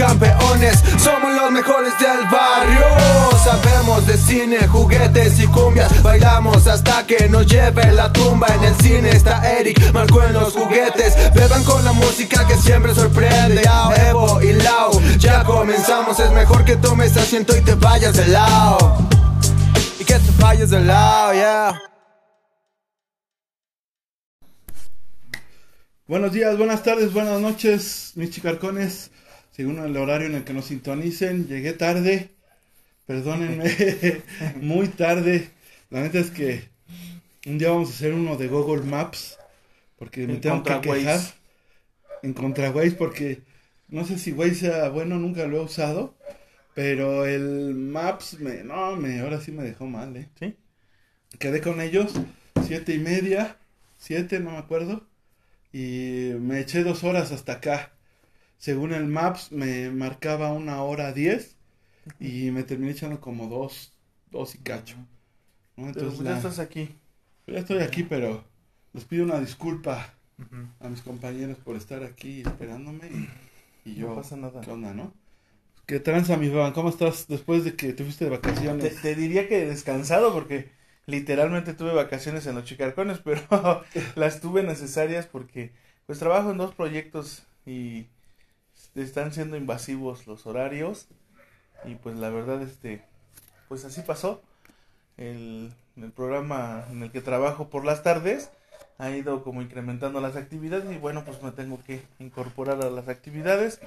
campeones, somos los mejores del barrio. Sabemos de cine, juguetes y cumbias, bailamos hasta que nos lleve la tumba. En el cine está Eric, marcó en los juguetes. Beban con la música que siempre sorprende. Evo y Lau, ya comenzamos. Es mejor que tomes asiento y te vayas de lado. Y que te vayas de lado, yeah. Buenos días, buenas tardes, buenas noches, mis chicarcones. Según el horario en el que nos sintonicen, llegué tarde. Perdónenme, muy tarde. La neta es que un día vamos a hacer uno de Google Maps. Porque me En tengo que quejar. Waze. En contra Waze, porque no sé si Waze sea bueno, nunca lo he usado. Pero el Maps, me, no, me, ahora sí me dejó mal, ¿eh? ¿Sí? Quedé con ellos, siete y media, siete, no me acuerdo. Y me eché dos horas hasta acá. Según el Maps me marcaba una hora diez y me terminé echando como dos, dos y cacho. ¿no? Pero Entonces pues ya la- estás aquí. ya estoy aquí, pero les pido una disculpa a mis compañeros por estar aquí esperándome y, y yo... No pasa nada. ¿Qué onda, no? ¿Qué tranza, mi Beban? ¿Cómo estás después de que te fuiste de Te, vacaciones? te diría que descansado porque literalmente tuve vacaciones en los chicarcones, pero las tuve necesarias porque pues trabajo en dos proyectos y están siendo invasivos los horarios y pues la verdad este pues así pasó. El, el programa en el que trabajo por las tardes ha ido como incrementando las actividades y bueno pues me tengo que incorporar a las actividades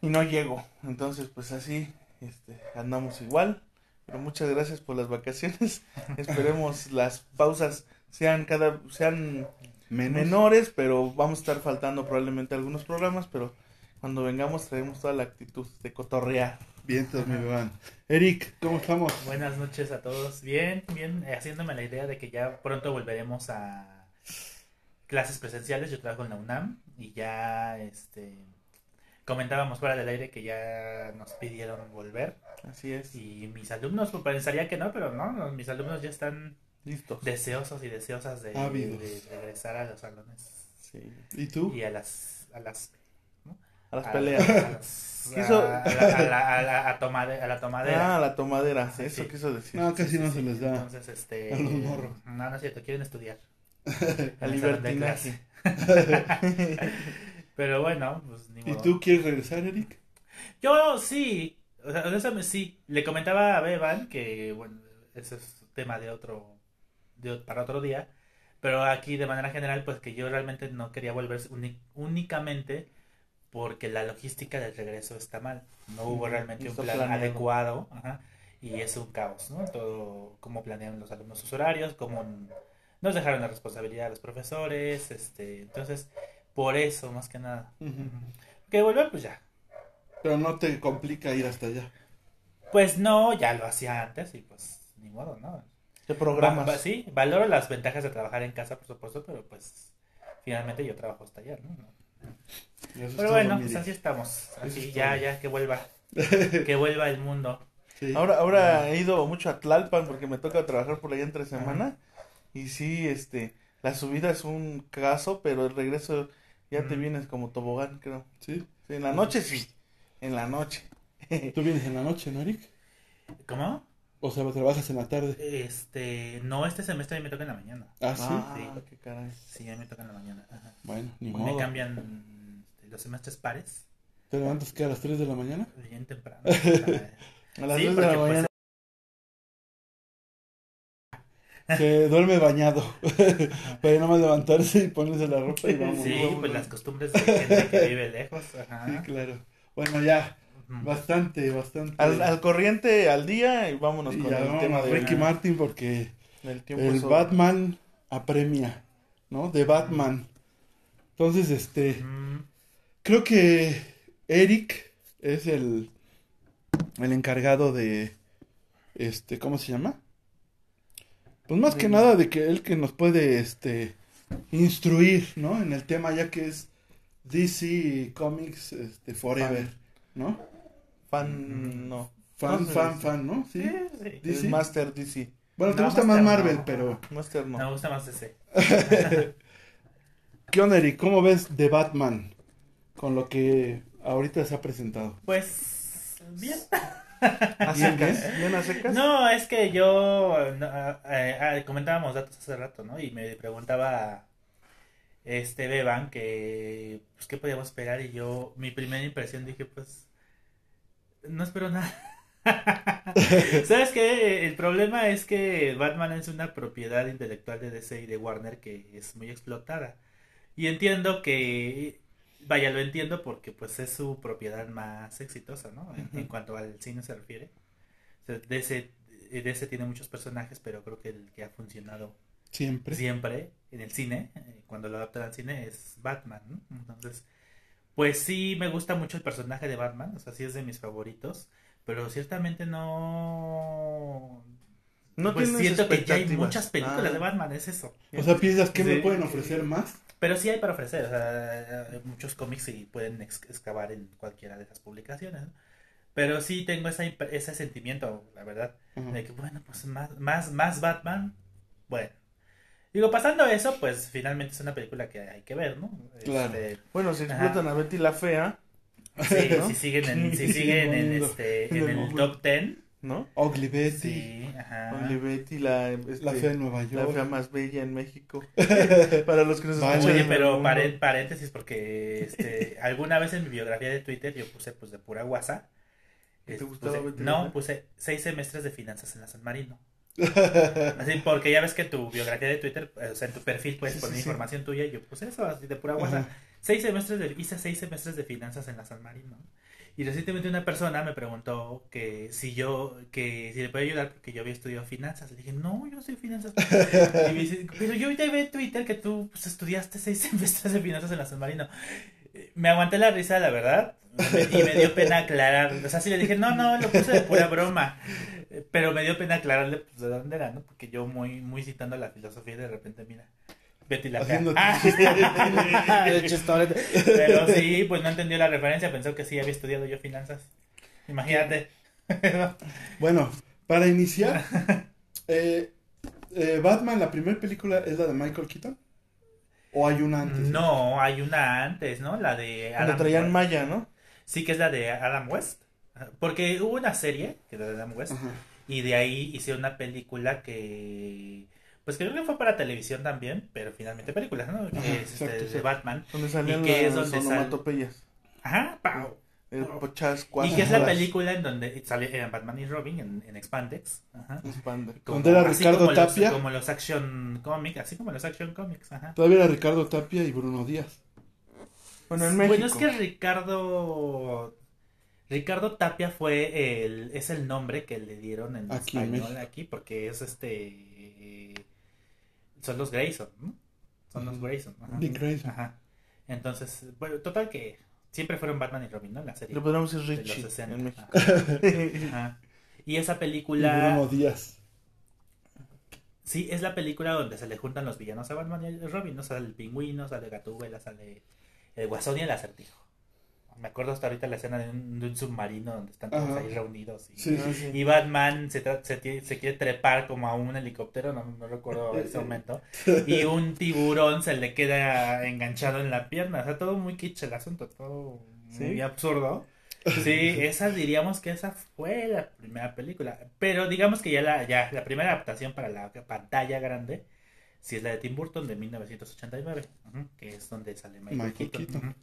y no llego. Entonces pues así este, andamos igual. Pero muchas gracias por las vacaciones. Esperemos las pausas sean cada sean Menos. menores, pero vamos a estar faltando probablemente algunos programas, pero cuando vengamos traemos toda la actitud de cotorrear. Vientos, mi Beban. Eric, ¿cómo estamos? Buenas noches a todos. Bien, bien, eh, haciéndome la idea de que ya pronto volveremos a clases presenciales. Yo trabajo en la UNAM y ya este comentábamos fuera del aire que ya nos pidieron volver Así es. y mis alumnos pues, pensaría que no, pero no, no, mis alumnos ya están Listos. deseosos y deseosas de, de regresar a los salones Sí. ¿Y tú? y a las a las A las a- peleas. a, las- Quiso- a, a la, a la- a la- a tomade- a la tomadera. Ah, la tomadera. Sí, Eso sí. quiso decir. No, casi Sí, no sí, se sí. les da. Entonces, este. a los morros. No, no es cierto, quieren estudiar. Al libertinaje. clase. Pero bueno, pues ni ¿Y modo. tú quieres regresar, Eric? Yo sí. O sea, honestamente, sí. Le comentaba a Beban que, bueno, ese es tema de otro. De, para otro día. Pero aquí, de manera general, pues que yo realmente no quería volver uni- únicamente porque la logística del regreso está mal. No hubo realmente un plan planeado. adecuado. ajá, y es un caos, ¿no? Todo, cómo planean los alumnos sus horarios, cómo nos dejaron la responsabilidad a los profesores, este, entonces, por eso, más que nada. Que volver, pues ya. Pero no te complica ir hasta allá. Pues no, ya lo hacía antes y pues ni modo, ¿no? Te programas. Va- va- sí, valoro las ventajas de trabajar en casa, por supuesto, pero pues finalmente yo trabajo hasta allá, ¿no? Pero bueno, pues así estamos. Así es ya, ya, que vuelva. que vuelva el mundo. Sí. Ahora, ahora he ido mucho a Tlalpan porque me toca trabajar por allá entre semana. Y sí, este, la subida es un caso, pero el regreso ya te vienes como tobogán, creo. Sí. Sí, en la noche sí. En la noche. Tú vienes en la noche, ¿no, Eric? ¿Cómo? O sea, trabajas en la tarde. Este, no, este semestre a mí me toca en la mañana. Ah, sí. Ah, Sí. qué caray. Sí, a mí me toca en la mañana. Ajá. Bueno, ni Me modo. cambian este, los semestres pares, ¿Te levantas que a las 3 de la mañana? bien temprano. A las Sí, 2 de la pues. Se duerme bañado. Para nada más levantarse y ponerse la ropa y vamos. Sí, pues las costumbres de gente que vive lejos. Ajá. Sí, claro. Bueno, ya. Bastante, bastante. Al, al corriente al día y vámonos Y con ya el vamos tema de Ricky Martin porque el. Batman apremia, ¿no? De Batman. Entonces, este, Mm, creo que Eric es el, el encargado de, este, ¿cómo se llama? Pues más que nada de que él que nos puede, este, instruir, ¿no? En el tema ya que es DC Comics, este, Forever, ¿no? Fan, no. Fan, No fan, fan, ¿no? Sí. sí, sí. DC. Master DC. Bueno, te No, gusta Master más no. Marvel, pero... Master no. Me gusta más ese. ¿Qué onda, Eric? ¿Cómo ves The Batman? Con lo que ahorita se ha presentado? Pues bien. ¿A Bien, secas? ¿Bien a secas? No, es que yo no, eh, comentábamos datos hace rato, ¿no? Y me preguntaba este Beban que pues qué podíamos esperar y yo mi primera impresión dije, pues no espero nada. ¿Sabes qué? El problema es que Batman es una propiedad intelectual de DC y de Warner que es muy explotada. Y entiendo que, vaya, lo entiendo porque pues es su propiedad más exitosa, ¿no? En, en cuanto al cine se refiere. O sea, DC, DC tiene muchos personajes, pero creo que el que ha funcionado Siempre. siempre en el cine, eh, cuando lo adaptan al cine, es Batman, ¿no? Entonces, pues sí me gusta mucho el personaje de Batman, o sea, sí es de mis favoritos, pero ciertamente no... No pues siento que ya hay muchas películas Ah. de Batman, es eso. O sea, piensas que me pueden ofrecer más. Pero sí hay para ofrecer, o sea, eh, muchos cómics y pueden ex- excavar en cualquiera de esas publicaciones, ¿no? Pero sí tengo esa, ese sentimiento, la verdad, de que, bueno, pues más, más, más Batman, bueno. Digo, pasando eso, pues finalmente es una película que hay que ver, ¿no? Claro. Este, Bueno, si explotan a Betty la Fea, sí, ¿no? si siguen en, si siguen en, este, En el top ten, ¿no? Ugly Betty. sí, ajá. Only Betty, la, este, La fea en Nueva la York. fea más bella en México. Para los que nos Vale. escuchan Oye, pero paréntesis, porque este, alguna vez en mi biografía de Twitter yo puse pues de pura guasa. ¿Te gustaba puse- la no, puse seis semestres de finanzas en la San Marino. Así, porque ya ves que tu biografía de Twitter, o sea, en tu perfil puedes Sí, poner sí, sí. información tuya y yo puse eso así de pura guasa. Ajá. Seis semestres de, hice seis semestres de finanzas en la San Marino. Y recientemente una persona me preguntó que si yo, que si le podía ayudar porque yo había estudiado finanzas. Le dije, no, yo no soy finanzas. Y me dice, pero yo ahorita veo en Twitter que tú pues, estudiaste seis semestres de finanzas en la San Marino. Me aguanté la risa, la verdad, y me dio pena aclarar. O sea, sí le dije, no, no, lo puse de pura broma. Pero me dio pena aclararle pues, de dónde era, ¿no? Porque yo muy, muy citando la filosofía y de repente, mira, Betty la fea. Ah. Pero sí, pues no entendió la referencia, pensó que sí había estudiado yo finanzas. Imagínate. Bueno, para iniciar, eh, eh, Batman, la primera película es la de Michael Keaton. ¿O hay una antes? No, hay una antes, ¿no? La de Cuando Adam traían West. Maya, ¿no? Sí, que es la de Adam West. Porque hubo una serie, que es la de Adam West, Ajá. y de ahí hicieron una película que... Pues creo que fue para televisión también, pero finalmente película, ¿no? Que es este, exacto, de. Batman. Donde salían ¿Y qué es donde sal-. Ajá, pau. El pochas Y que es la película en donde sale eran Batman y Robin en, en Expandex. Ajá. Donde era Ricardo como los- Tapia. como los action comics, así como los action comics, ajá. Todavía era Ricardo Tapia y Bruno Díaz. Bueno, en México. Bueno, es que Ricardo Ricardo Tapia fue el es el nombre que le dieron en Aquí español aquí porque es este son los Grayson, ¿no? Son los. Grayson. ajá. Dick Grayson. Ajá. Entonces, bueno, total que siempre fueron Batman y Robin, ¿no? En la serie. Le podríamos decir de los Richie 60. en México. Ajá. Ajá. Y esa Y película Bruno Díaz. Sí, es la película donde se le juntan los villanos a Batman y a Robin, ¿no? Sale el pingüino, sale Gatúbela, sale el guasón y el acertijo. Me acuerdo hasta ahorita la escena de un, de un submarino donde están todos Ajá. ahí reunidos. Y, Sí, Ah, sí. sí. y Batman se, se, quiere trepar como a un helicóptero, no, no recuerdo ese momento. Y un tiburón se le queda enganchado en la pierna. O sea, todo muy kitsch el asunto, todo muy absurdo. Sí, esa diríamos que esa fue la primera película. Pero digamos que ya la, ya la primera adaptación para la pantalla grande, sí es la de Tim Burton de 1989, ujú, que es donde sale Michael, Michael Keaton. Keaton.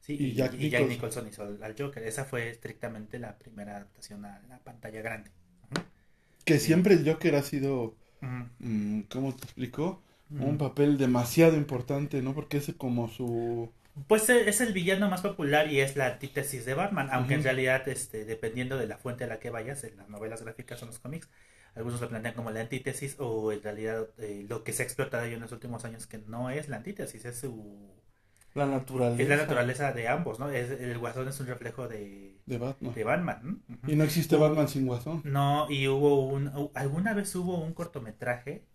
Sí, Y y, Jack y Jack Nicholson. Hizo al, al Joker. Esa fue estrictamente la primera adaptación a la pantalla grande. Que siempre el Joker ha sido, mm, ¿cómo te explico? Un papel demasiado importante, ¿no? Porque es como su... Pues eh, es el villano más popular y es la antítesis de Batman, aunque en realidad, este, dependiendo de la fuente a la que vayas, en las novelas gráficas o en los cómics, algunos lo plantean como la antítesis o en realidad eh, lo que se ha explotado yo en los últimos años que no es la antítesis, es su La naturaleza. es la naturaleza de ambos, ¿no? Es, el guasón es un reflejo de, de Batman. Y no existe Batman sin Guasón. No, y hubo un. Alguna vez hubo un cortometraje.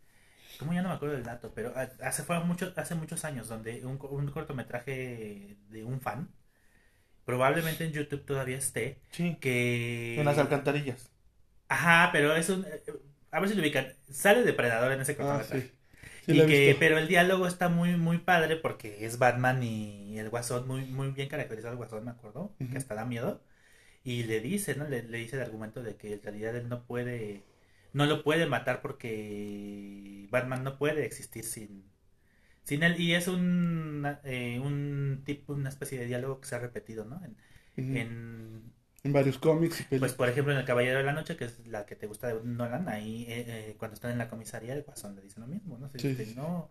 Como ya no me acuerdo del dato, pero ha- hace, fue mucho, hace muchos años donde un, un cortometraje de un fan, probablemente en YouTube todavía esté, Sí. que... En las alcantarillas. Ajá, pero es un... eh, A ver si lo ubican. Sale Depredador en ese Ah, cortometraje. sí. Sí, y que, pero el diálogo está muy, muy padre porque es Batman y el guasón, muy, muy bien caracterizado el guasón, me acuerdo, que hasta da miedo. Y le dice, ¿no? Le, le dice el argumento de que en realidad él no puede, no lo puede matar porque Batman no puede existir sin, sin él. Y es un, eh, un tipo, una especie de diálogo que se ha repetido, ¿no? En, En varios cómics y pues películas. por ejemplo en El Caballero de la Noche, que es la que te gusta de Nolan, ahí eh, eh, cuando están en la comisaría el guasón le dice lo mismo, ¿no? Se Sí, dice, no,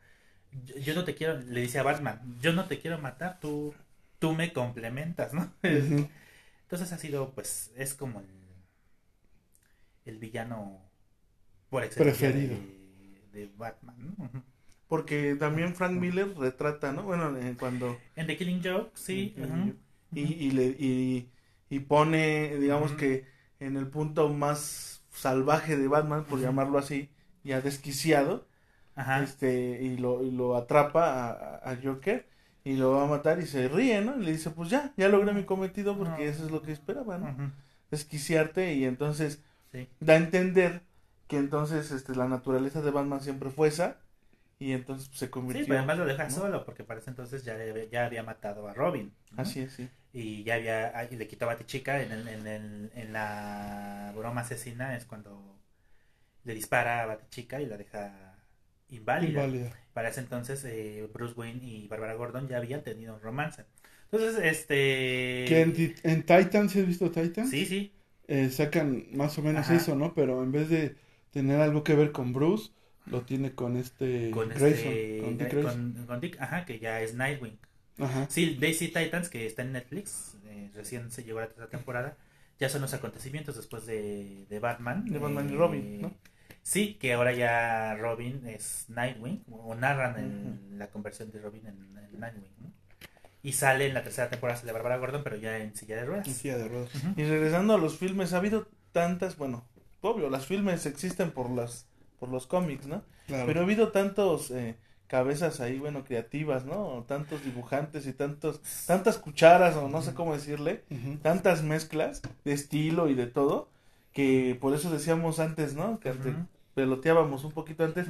yo, yo no te quiero, le dice a Batman, yo no te quiero matar, tú, tú me complementas, ¿no? Entonces ha sido, pues, es como el, el villano por excelencia Preferido. de, de Batman, ¿no? Porque también Frank Miller retrata, ¿no? Bueno, eh, cuando... En The Killing Joke, sí. Ujú. y, y, le, y, y pone, digamos que en el punto más salvaje de Batman, por llamarlo así, ya desquiciado, Ajá. este y lo, y lo atrapa a, a- Joker y lo va a matar y se ríe, ¿no? Y le dice, pues ya, ya logré mi cometido porque No. eso es lo que esperaba, ¿no? Desquiciarte y entonces Sí. da a entender que entonces este, la naturaleza de Batman siempre fue esa y entonces pues, se convirtió. Sí, pero además lo deja ¿no? solo porque para ese entonces ya, ya había matado a Robin. ¿no? Así es, sí. Y ya había ah, y le quitó a Batichica en, el- en, el- en la broma asesina es cuando le dispara a Batichica y la deja inválida. Inválida. Para ese entonces eh, Bruce Wayne y Barbara Gordon ya habían tenido un romance. Entonces, este... Que en, Ti- en Titan, ¿sí has visto Titan? Sí, sí. Eh, sacan más o menos Ajá. eso, ¿no? Pero en vez de tener algo que ver con Bruce, lo tiene con este Con, Grayson, este, con Dick con, Grayson. con Dick, ajá, que ya es Nightwing. Ajá. Sí, Daisy Titans, que está en Netflix, eh, recién se llegó a la tercera temporada, ya son los acontecimientos después de, de Batman. De Batman y eh, Robin, ¿no? Sí, que ahora ya Robin es Nightwing, o narran en la conversión de Robin en, en Nightwing, ¿no? Y sale en la tercera temporada de Barbara Gordon, pero ya en silla de ruedas. En silla de ruedas. Y regresando a los filmes, ha habido tantas, bueno, obvio, las filmes existen por las por los cómics, ¿no? Claro. Pero ha habido tantos eh, cabezas ahí, bueno, creativas, ¿no? Tantos dibujantes y tantos tantas cucharas o no sé cómo decirle, tantas mezclas de estilo y de todo que por eso decíamos antes, ¿no? Que peloteábamos un poquito antes.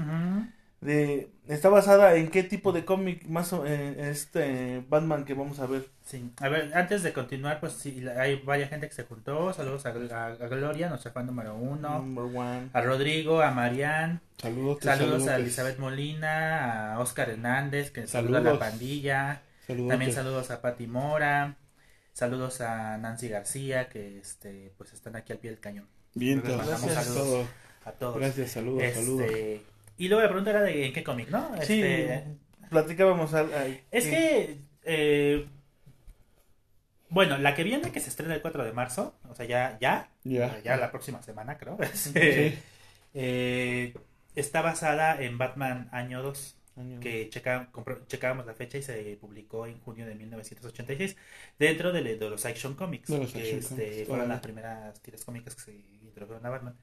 De está basada en qué tipo de cómic más o- eh, este Batman que vamos a ver. Sí. A ver, antes de continuar, pues sí, hay varias gente que se juntó. Saludos a, a- a Gloria, nuestra fan número uno. A Rodrigo, a Marian, Saludos. saludos a Elizabeth Molina, a Oscar Hernández, que saluda a la pandilla. Saludos. También saludos a Pati Mora. Saludos a Nancy García, que este, pues están aquí al pie del cañón. Bien, Gracias. A todos. Gracias, saludos, Este, saludos. Y luego la pregunta era de en qué cómic, ¿no? Sí, Este, platicábamos al, al- Es sí. que, eh, bueno, la que viene, que se estrena el 4 de marzo, o sea, ya, ya, Ya. ya la próxima semana, creo, este, Sí. eh, está basada en Batman Año 2, Año- que checa, checábamos la fecha y se publicó en junio de 1986, dentro de, de los Action Comics, De los que Action este, Comics, fueron las primeras tiras cómicas que se introdujeron a Batman.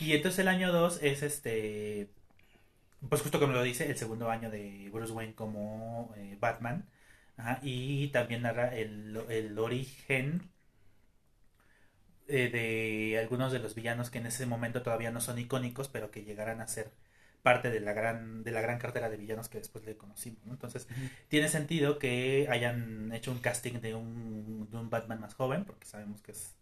Y entonces el año 2 es este, pues justo como lo dice, el segundo año de Bruce Wayne como eh, Batman. Ajá, y también narra el, el origen eh, de algunos de los villanos que en ese momento todavía no son icónicos, pero que llegarán a ser parte de la gran de la gran cartera de villanos que después le conocimos. ¿no? Entonces, tiene sentido que hayan hecho un casting de un, de un Batman más joven, porque sabemos que es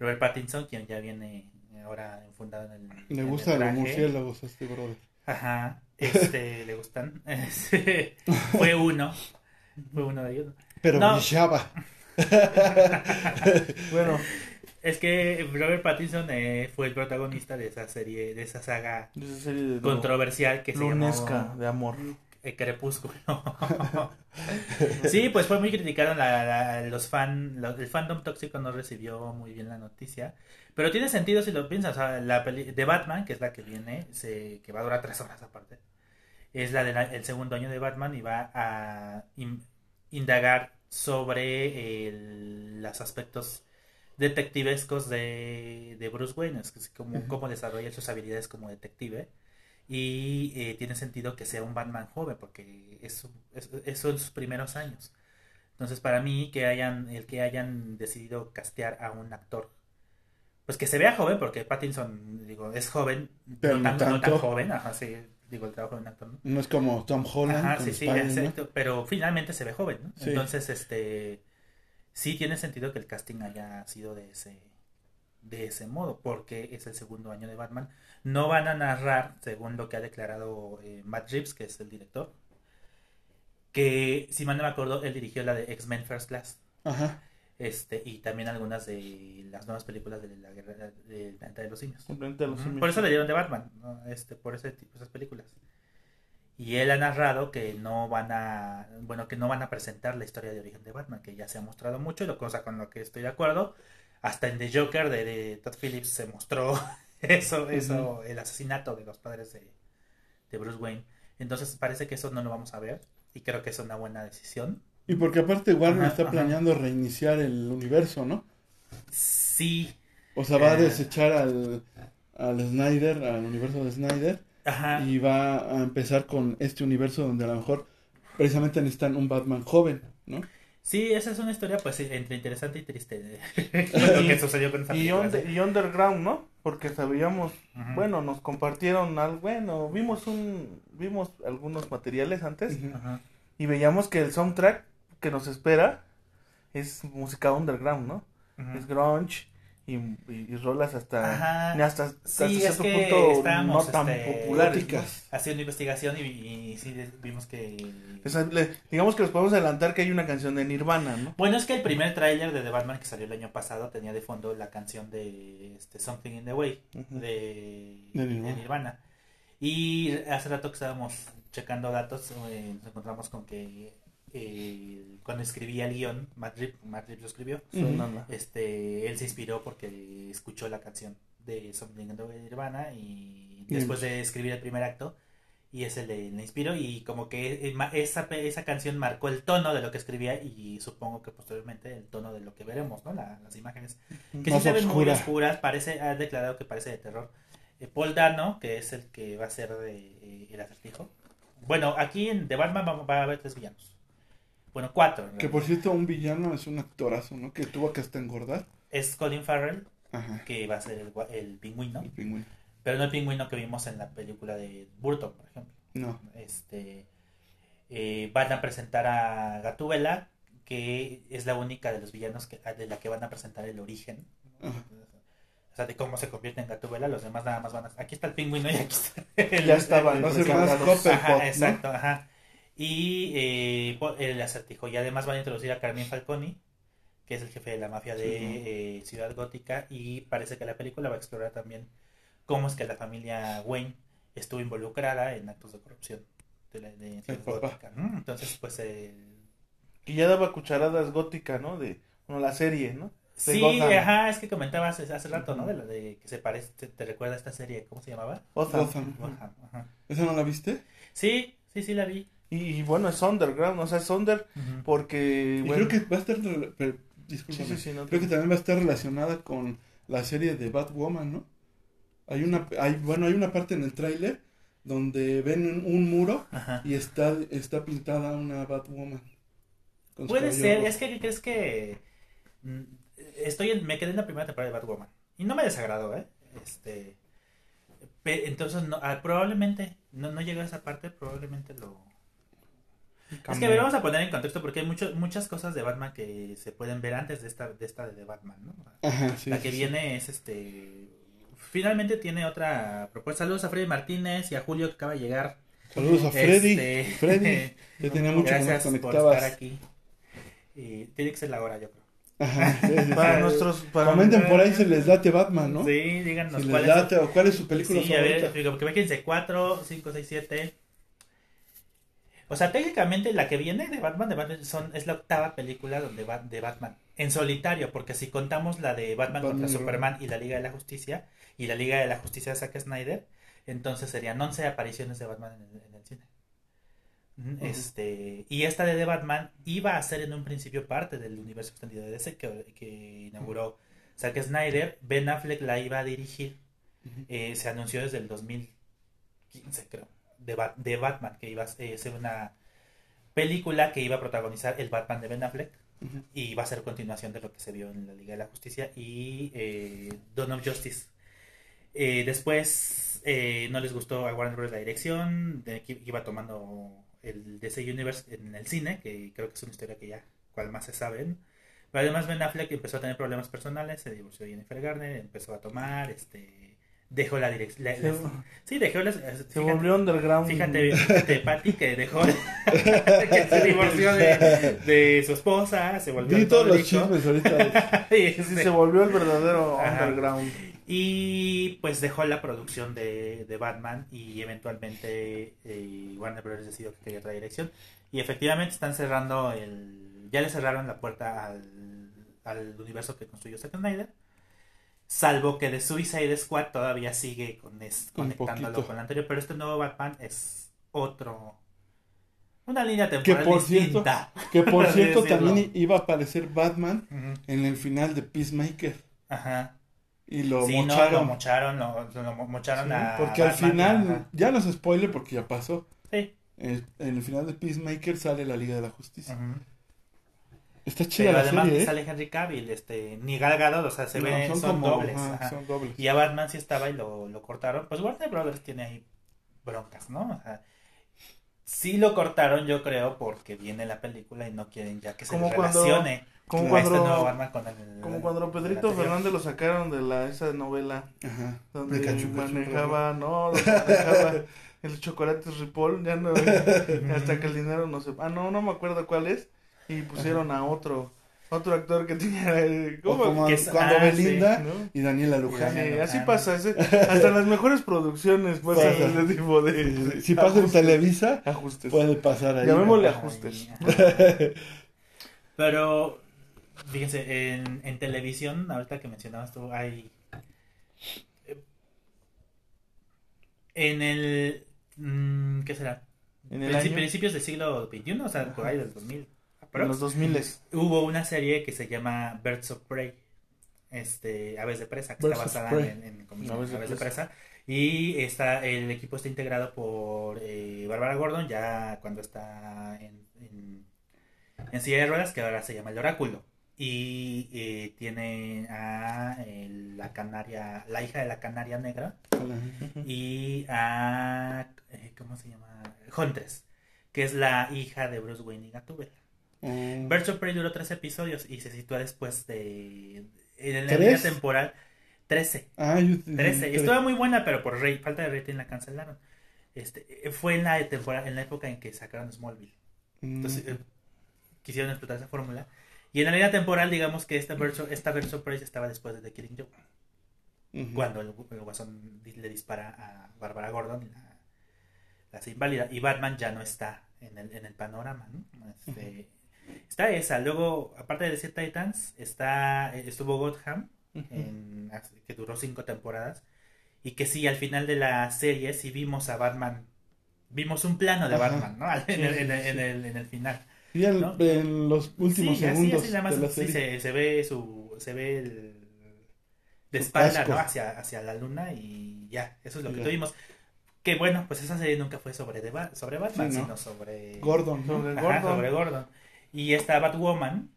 Robert Pattinson, quien ya viene ahora enfundado en el. Le en gustan el los murciélagos a este brother. Ajá, este, le gustan. Este, fue uno. Fue uno de ellos. Pero No. brillaba. Bueno, Es que Robert Pattinson eh, fue el protagonista de esa serie, de esa saga de esa serie de controversial que se lunesca llamó de amor. Eh, Crepúsculo. sí, pues fue muy criticado la, la- los fan, el fandom tóxico no recibió muy bien la noticia, pero tiene sentido si lo piensas, o sea, la peli de Batman, que es la que viene, se, que va a durar tres horas aparte, es la del segundo año de Batman y va a in- indagar sobre el- los aspectos detectivescos de, de Bruce Wayne, es como, cómo desarrolla sus habilidades como detective. Y eh, tiene sentido que sea un Batman joven, porque es, su- es, es- son sus primeros años. Entonces, para mí, que hayan, el que hayan decidido castear a un actor, pues que se vea joven, porque Pattinson, digo, es joven, Pero no, tan, no tan joven, ajá, sí, digo, el trabajo de un actor, ¿no? No es como Tom Holland Ajá, sí, sí, pero finalmente se ve joven, ¿no? Sí. Entonces, este, sí tiene sentido que el casting haya sido de ese, de ese modo, porque es el segundo año de Batman. No van a narrar, según lo que ha declarado eh, Matt Reeves, que es el director, que, si mal no me acuerdo, él dirigió la de X-Men First Class. Ajá. Este, y también algunas de las nuevas películas de la guerra del planeta de los simios. Simplemente los simios. Por eso le dieron de Batman, ¿no? este, por ese tipo esas películas. Y él ha narrado que no van a, bueno, que no van a presentar la historia de origen de Batman, que ya se ha mostrado mucho, y lo cosa con lo que estoy de acuerdo. Hasta en The Joker de, de Todd Phillips se mostró eso, eso, el asesinato de los padres de, de Bruce Wayne. Entonces parece que eso no lo vamos a ver, y creo que es una buena decisión. Y porque aparte Warner Ajá, está ajá. planeando reiniciar el universo, ¿no? Sí, O sea, va a Eh. desechar al, al Snyder, al universo de Snyder, ajá. y va a empezar con este universo donde a lo mejor precisamente necesitan un Batman joven, ¿no? Sí, esa es una historia pues entre interesante y triste. lo que sucedió con esa Y, under- underground, ¿no? Porque sabíamos, bueno, nos compartieron algo, bueno, vimos un, vimos algunos materiales antes y veíamos que el soundtrack que nos espera es música underground, ¿no? Es grunge y, y- y rolas hasta, Ajá. hasta, hasta Sí, cierto es que punto no estábamos, tan este, populares. góticas. Haciendo investigación y, y sí vimos que... Le- digamos que les podemos adelantar que hay una canción de Nirvana, ¿no? Bueno, es que el primer tráiler de The Batman que salió el año pasado tenía de fondo la canción de este, Something in the Way de, De de Nirvana. Nirvana. Y hace rato que estábamos checando datos, eh, nos encontramos con que eh, cuando escribía el guion, Matt Reeves, Matt Reeves lo escribió, este, él se inspiró porque escuchó la canción de Something in the Way de Nirvana y después de escribir el primer acto y ese le, le inspiró y como que ma- esa, esa canción marcó el tono de lo que escribía y supongo que posteriormente el tono de lo que veremos, ¿no? La- las imágenes que sí Más se ven muy oscura. oscuras, parece, ha declarado que parece de terror. Eh, Paul Dano, que es el que va a ser de, eh, el acertijo. Bueno, aquí en The Batman va, va a haber tres villanos. Bueno, cuatro. Que por cierto, un villano es un actorazo, ¿no? Que tuvo que hasta engordar. Es Colin Farrell, Ajá. que va a ser el, el pingüino. El pingüino. Pero no el pingüino que vimos en la película de Burton, por ejemplo. No. Este, eh, van a presentar a Gatúbela, que es la única de los villanos que, de la que van a presentar el origen. Ajá. O sea, de cómo se convierte en Gatúbela, los demás nada más van a... Aquí está el pingüino y aquí está el- Ya estaban ser más presentados. Copperpot, Ajá, ¿no? exacto, ajá. Y eh, el acertijo. Y además van a introducir a Carmine Falconi, que es el jefe de la mafia de Sí. eh, Ciudad Gótica. Y parece que la película va a explorar también cómo es que la familia Wayne estuvo involucrada en actos de corrupción de, la, de Ciudad. Gótica. Entonces, pues el... Que ya daba cucharadas gótica, ¿no? De, bueno, la serie, ¿no? De Sí, Gotham. ajá, es que comentabas hace, rato, ¿no? De lo de que se parece, te, te recuerda a esta serie, ¿cómo se llamaba? Gotham. Gotham. Gotham, ajá. ¿Esa no la viste? Sí, sí, sí la vi. Y, y bueno, es underground, o sea, es under porque... Y bueno, creo que va a estar... pero, Sí, discúlpame. sí, sí, no Creo que también va a estar relacionada con la serie de Batwoman, ¿no? Hay una, hay, bueno, hay una parte en el tráiler donde ven un, un muro Ajá. y está, está pintada una Batwoman. Puede ser, rojo. es que ¿qué crees que mm, estoy en, me quedé en la primera temporada de Batwoman y no me desagradó, ¿eh? Este, pe- entonces no, ah, probablemente no no llegó a esa parte, probablemente lo Es que a ver, vamos a poner en contexto porque hay mucho, muchas cosas de Batman que se pueden ver antes de esta de esta de Batman, ¿no? Ajá, sí, la que sí, sí. viene es este finalmente tiene otra propuesta. Saludos a Freddy Martínez y a Julio que acaba de llegar. Saludos a Freddy. Este, Freddy, ya tenía mucho Gracias por estar aquí. Y tiene que ser la hora, yo creo. Ajá, sí, sí, Para sí. nuestros... Para Comenten por ahí si les late Batman, ¿no? Sí, díganos Si les cuál es. late o cuál es su película Sí, a ver, favorita. porque fíjense, 4, 5, 6, 7. O sea, técnicamente la que viene de Batman, de Batman son, es la octava película donde va, de Batman. En solitario, porque si contamos la de Batman, Batman contra Superman y la Liga de la Justicia, y la Liga de la Justicia de Zack Snyder, entonces serían 11 apariciones de Batman en el, en el cine. Este, y esta de The Batman iba a ser en un principio parte del universo extendido de DC que, que inauguró Zack Snyder. Ben Affleck la iba a dirigir. Eh, se anunció desde el 2015, creo, de, Bat- de Batman, que iba a eh, ser una película que iba a protagonizar el Batman de Ben Affleck y va a ser continuación de lo que se vio en la Liga de la Justicia y eh, Dawn of Justice. Eh, después eh, no les gustó a Warner Bros. la dirección, de que iba tomando el DC Universe en el cine, que creo que es una historia que ya, cual más se saben. Pero además Ben Affleck empezó a tener problemas personales, se divorció de Jennifer Garner, empezó a tomar, este, dejó la dirección. Sí, dejó las... Se volvió underground. Fíjate, fíjate Patty, que dejó, que se divorció de, de su esposa, se volvió Vi todos los chismes ahorita. Y, Sí, este, se volvió el verdadero Ajá. underground. y pues dejó la producción de, de Batman y eventualmente eh, Warner Bros. decidió que quería otra dirección. Y efectivamente están cerrando el... Ya le cerraron la puerta al, al universo que construyó Zack Snyder. Salvo que de Suicide Squad todavía sigue con es- conectándolo con el anterior. Pero este nuevo Batman es otro... Una línea Que temporal por cierto, distinta. que por cierto decirlo. también iba a aparecer Batman en el final de Peacemaker. Ajá. Y lo sí, no, lo mocharon. mocharon, lo, lo mocharon Sí, a porque al final, ajá. ya no es spoiler porque ya pasó. Sí. Eh, en el final de Peacemaker sale la Liga de la Justicia. Está chida Pero la además serie, ¿eh? sale Henry Cavill, este, ni Gal Gadot, o sea, se No, ve, son, como- dobles. ajá, ajá. son dobles. Y a Batman sí estaba y lo, lo cortaron. Pues Warner Brothers tiene ahí broncas, ¿no? O sea, sí lo cortaron, yo creo, porque viene la película y no quieren ya que se Como les cuando- relacione como a cuando- este nuevo Batman con el. Como cuando el Pedrito. Fernández lo sacaron de la esa novela Ajá. donde manejaba, no, donde manejaba el chocolate Ripoll, ya no, hasta que el dinero no se, ah no, no me acuerdo cuál es y pusieron a otro, otro actor que tenía, ¿cómo? como Que es- cuando ah, Belinda ¿no? y Daniela Luján. Así Luján. pasa, ese- hasta en las mejores producciones pasa Pasa. ese tipo de Si pasa en. Televisa, ajustes. puede pasar ahí. Llamémosle ajustes. Pero, fíjense, en, en televisión, ahorita que mencionabas tú, hay. eh, En el. mm, ¿Qué será? En el año, Principios del siglo XXI, o sea, por ahí del 2000. En los aprox, 2000 Hubo una serie que se llama Birds of Prey. Este, Aves de Presa, que Birds está basada en, en- como Aves Aves, de de Presa. Y está, el equipo está integrado por eh, Bárbara Gordon, ya cuando está en, en, en silla de ruedas, que ahora se llama el Oráculo. Y eh, tiene a eh, la canaria, la hija de la canaria negra, y a, eh, ¿cómo se llama? Huntress, que es la hija de Bruce Wayne y Gatúbela. Mm. Birds of Prey duró tres episodios y se sitúa después de. En la línea temporal. 13. Ah, yo 13. tres. Estuvo muy buena, pero por rey- falta de rating la cancelaron. Este, fue en la temporada, en la época en que sacaron Smallville. Mm. Entonces, eh, quisieron explotar esa fórmula. Y en la línea temporal, digamos que esta of, esta of Prey estaba después de The Killing Joke. Cuando el, el guasón le dispara a Bárbara Gordon y la, la hace inválida. Y Batman ya no está en el, en el panorama, ¿no? Este, Está esa. Luego, aparte de DC Titans, está, eh, estuvo Gotham, en- que duró cinco temporadas. Y que sí, al final de la serie, sí vimos a Batman. Vimos un plano de Ajá. Batman, ¿no? En, el, en, el, en el- en el final. Y en, ¿no? en los últimos sí, así, segundos así nada más, de la sí, se, se ve su se ve el de espalda. ¿no? hacia, hacia la luna y ya eso es lo que tuvimos que bueno pues esa serie nunca fue sobre de sobre Batman Sí, ¿no? sino sobre Gordon, ¿no? Sobre Ajá, Gordon. sobre Gordon y esta Batwoman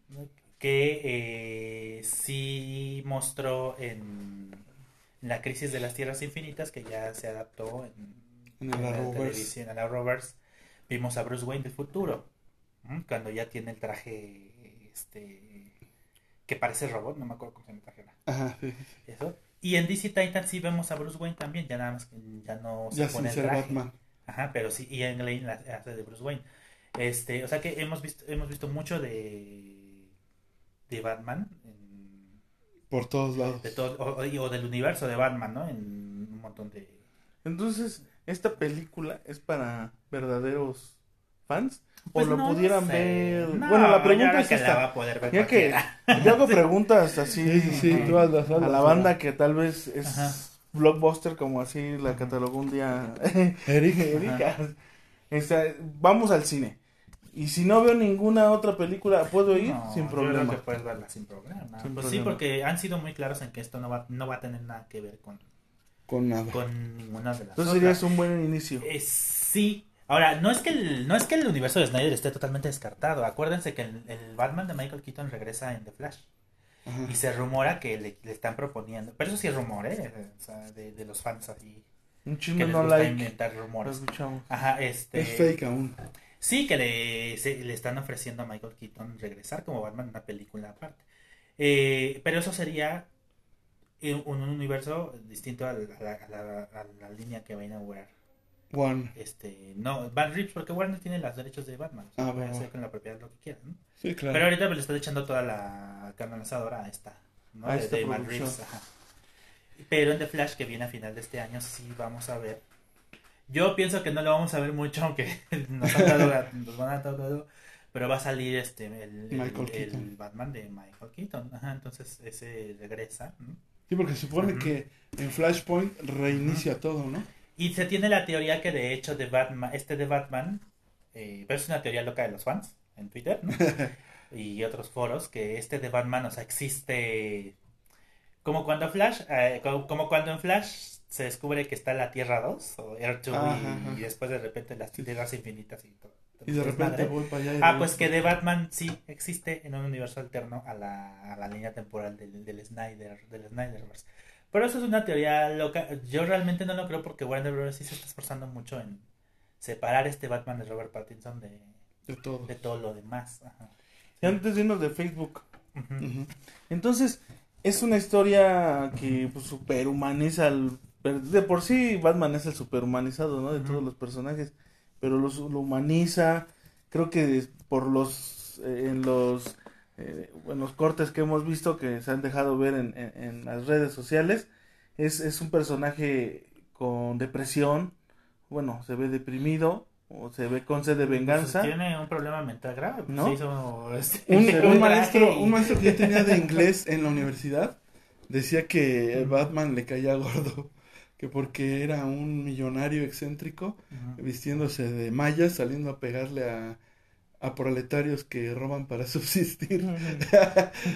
que eh, sí mostró en la crisis de las tierras infinitas que ya se adaptó en, En la Arrowverse. televisión, en el Arrowverse, vimos a Bruce Wayne del futuro, ¿m? cuando ya tiene el traje este que parece robot, no me acuerdo cómo se llama traje. ahora, Ajá, sí. Eso. Y en DC Titans sí vemos a Bruce Wayne también, ya nada más que ya no se Ya sin pone el traje. Batman. Ajá, pero sí Ian Lane la hace de Bruce Wayne. Este, o sea que hemos visto hemos visto mucho de de Batman en- Por todos lados. de todo o, o- o del universo de Batman, ¿no? En un montón de Entonces, ¿esta película es para verdaderos fans? Pues ¿O lo no lo pudieran sé. ver? No, bueno, la pregunta es que la va esta. a poder ver Ya que yo hago preguntas así Sí, sí, sí, tú hazlas, a la banda que tal vez es Ajá. blockbuster, como así la catalogó un día Eric. Erika. Esta, vamos al cine. Y si no veo ninguna otra película, ¿puedo ir? No, Sin yo creo problema. que puedes verla sin problema. Sin pues sí, problema. porque han sido muy claros en que esto no va, no va a tener nada que ver con, Con nada. con ninguna de las Entonces otras. sería un buen inicio. Eh, sí. Ahora, no es, que el, no es que el universo de Snyder esté totalmente descartado. Acuérdense que el, el Batman de Michael Keaton regresa en The Flash. Ajá. Y se rumora que le, le están proponiendo. Pero eso sí es rumor, ¿eh? O sea, de, de los fans así. Un que chisme no like. inventar Lo rumores. escuchamos. Ajá, este... Es fake aún. Sí, que le, se- le están ofreciendo a Michael Keaton regresar como Batman en una película aparte. Eh, pero eso sería un, un universo distinto a la, a la- a la- a la línea que va a inaugurar. One. Este, no, Van Reeves, porque Warner tiene los derechos de Batman. O sea, Ah, puede hacer con la propiedad lo que quieran. ¿no? Sí, claro. Pero ahorita pues, le están echando toda la carne al asador a esta. ¿no? A de, esta de producción. Reeves, ajá. Pero en The Flash, que viene a final de este año, sí vamos a ver. Yo pienso que no lo vamos a ver mucho, aunque nos, han dado, nos van a dar todo, pero va a salir este el. Batman de Michael Keaton. Ajá, entonces ese regresa. ¿no? Sí, porque se supone que en Flashpoint reinicia todo, ¿no? Y se tiene la teoría que de hecho de Batman, este de Batman, eh, pero es una teoría loca de los fans en Twitter ¿no? y otros foros, que este de Batman, o sea, existe como cuando Flash, eh, como, como cuando en Flash se descubre que está la Tierra 2 o Earth 2 Ajá, y, ajá. y después de repente las tierras infinitas y todo. Y de repente voy para allá. y Ah, pues que de Batman sí existe en un universo alterno a la, a la línea temporal del, del Snyder, del Snyderverse. Pero eso es una teoría loca. Yo realmente no lo creo porque Warner Bros. sí se está esforzando mucho en separar este Batman de Robert Pattinson de, De todo. de todo lo demás. Ajá. Y antes de irnos de Facebook. Entonces, es una historia que pues, superhumaniza al... De por sí, Batman es el superhumanizado, ¿no? De todos los personajes. Pero los, lo humaniza. Creo que por los... eh, en los... eh, en los cortes que hemos visto que se han dejado ver en, en- en las redes sociales, es, es un personaje con depresión, bueno, se ve deprimido, o se ve con sed de venganza. Pues tiene un problema mental grave. ¿No? Se hizo, este, Un, un un traje maestro, y- un maestro que yo tenía de inglés en la universidad decía que Batman le caía gordo, que porque era un millonario excéntrico vistiéndose de mallas, saliendo a pegarle a, a proletarios que roban para subsistir.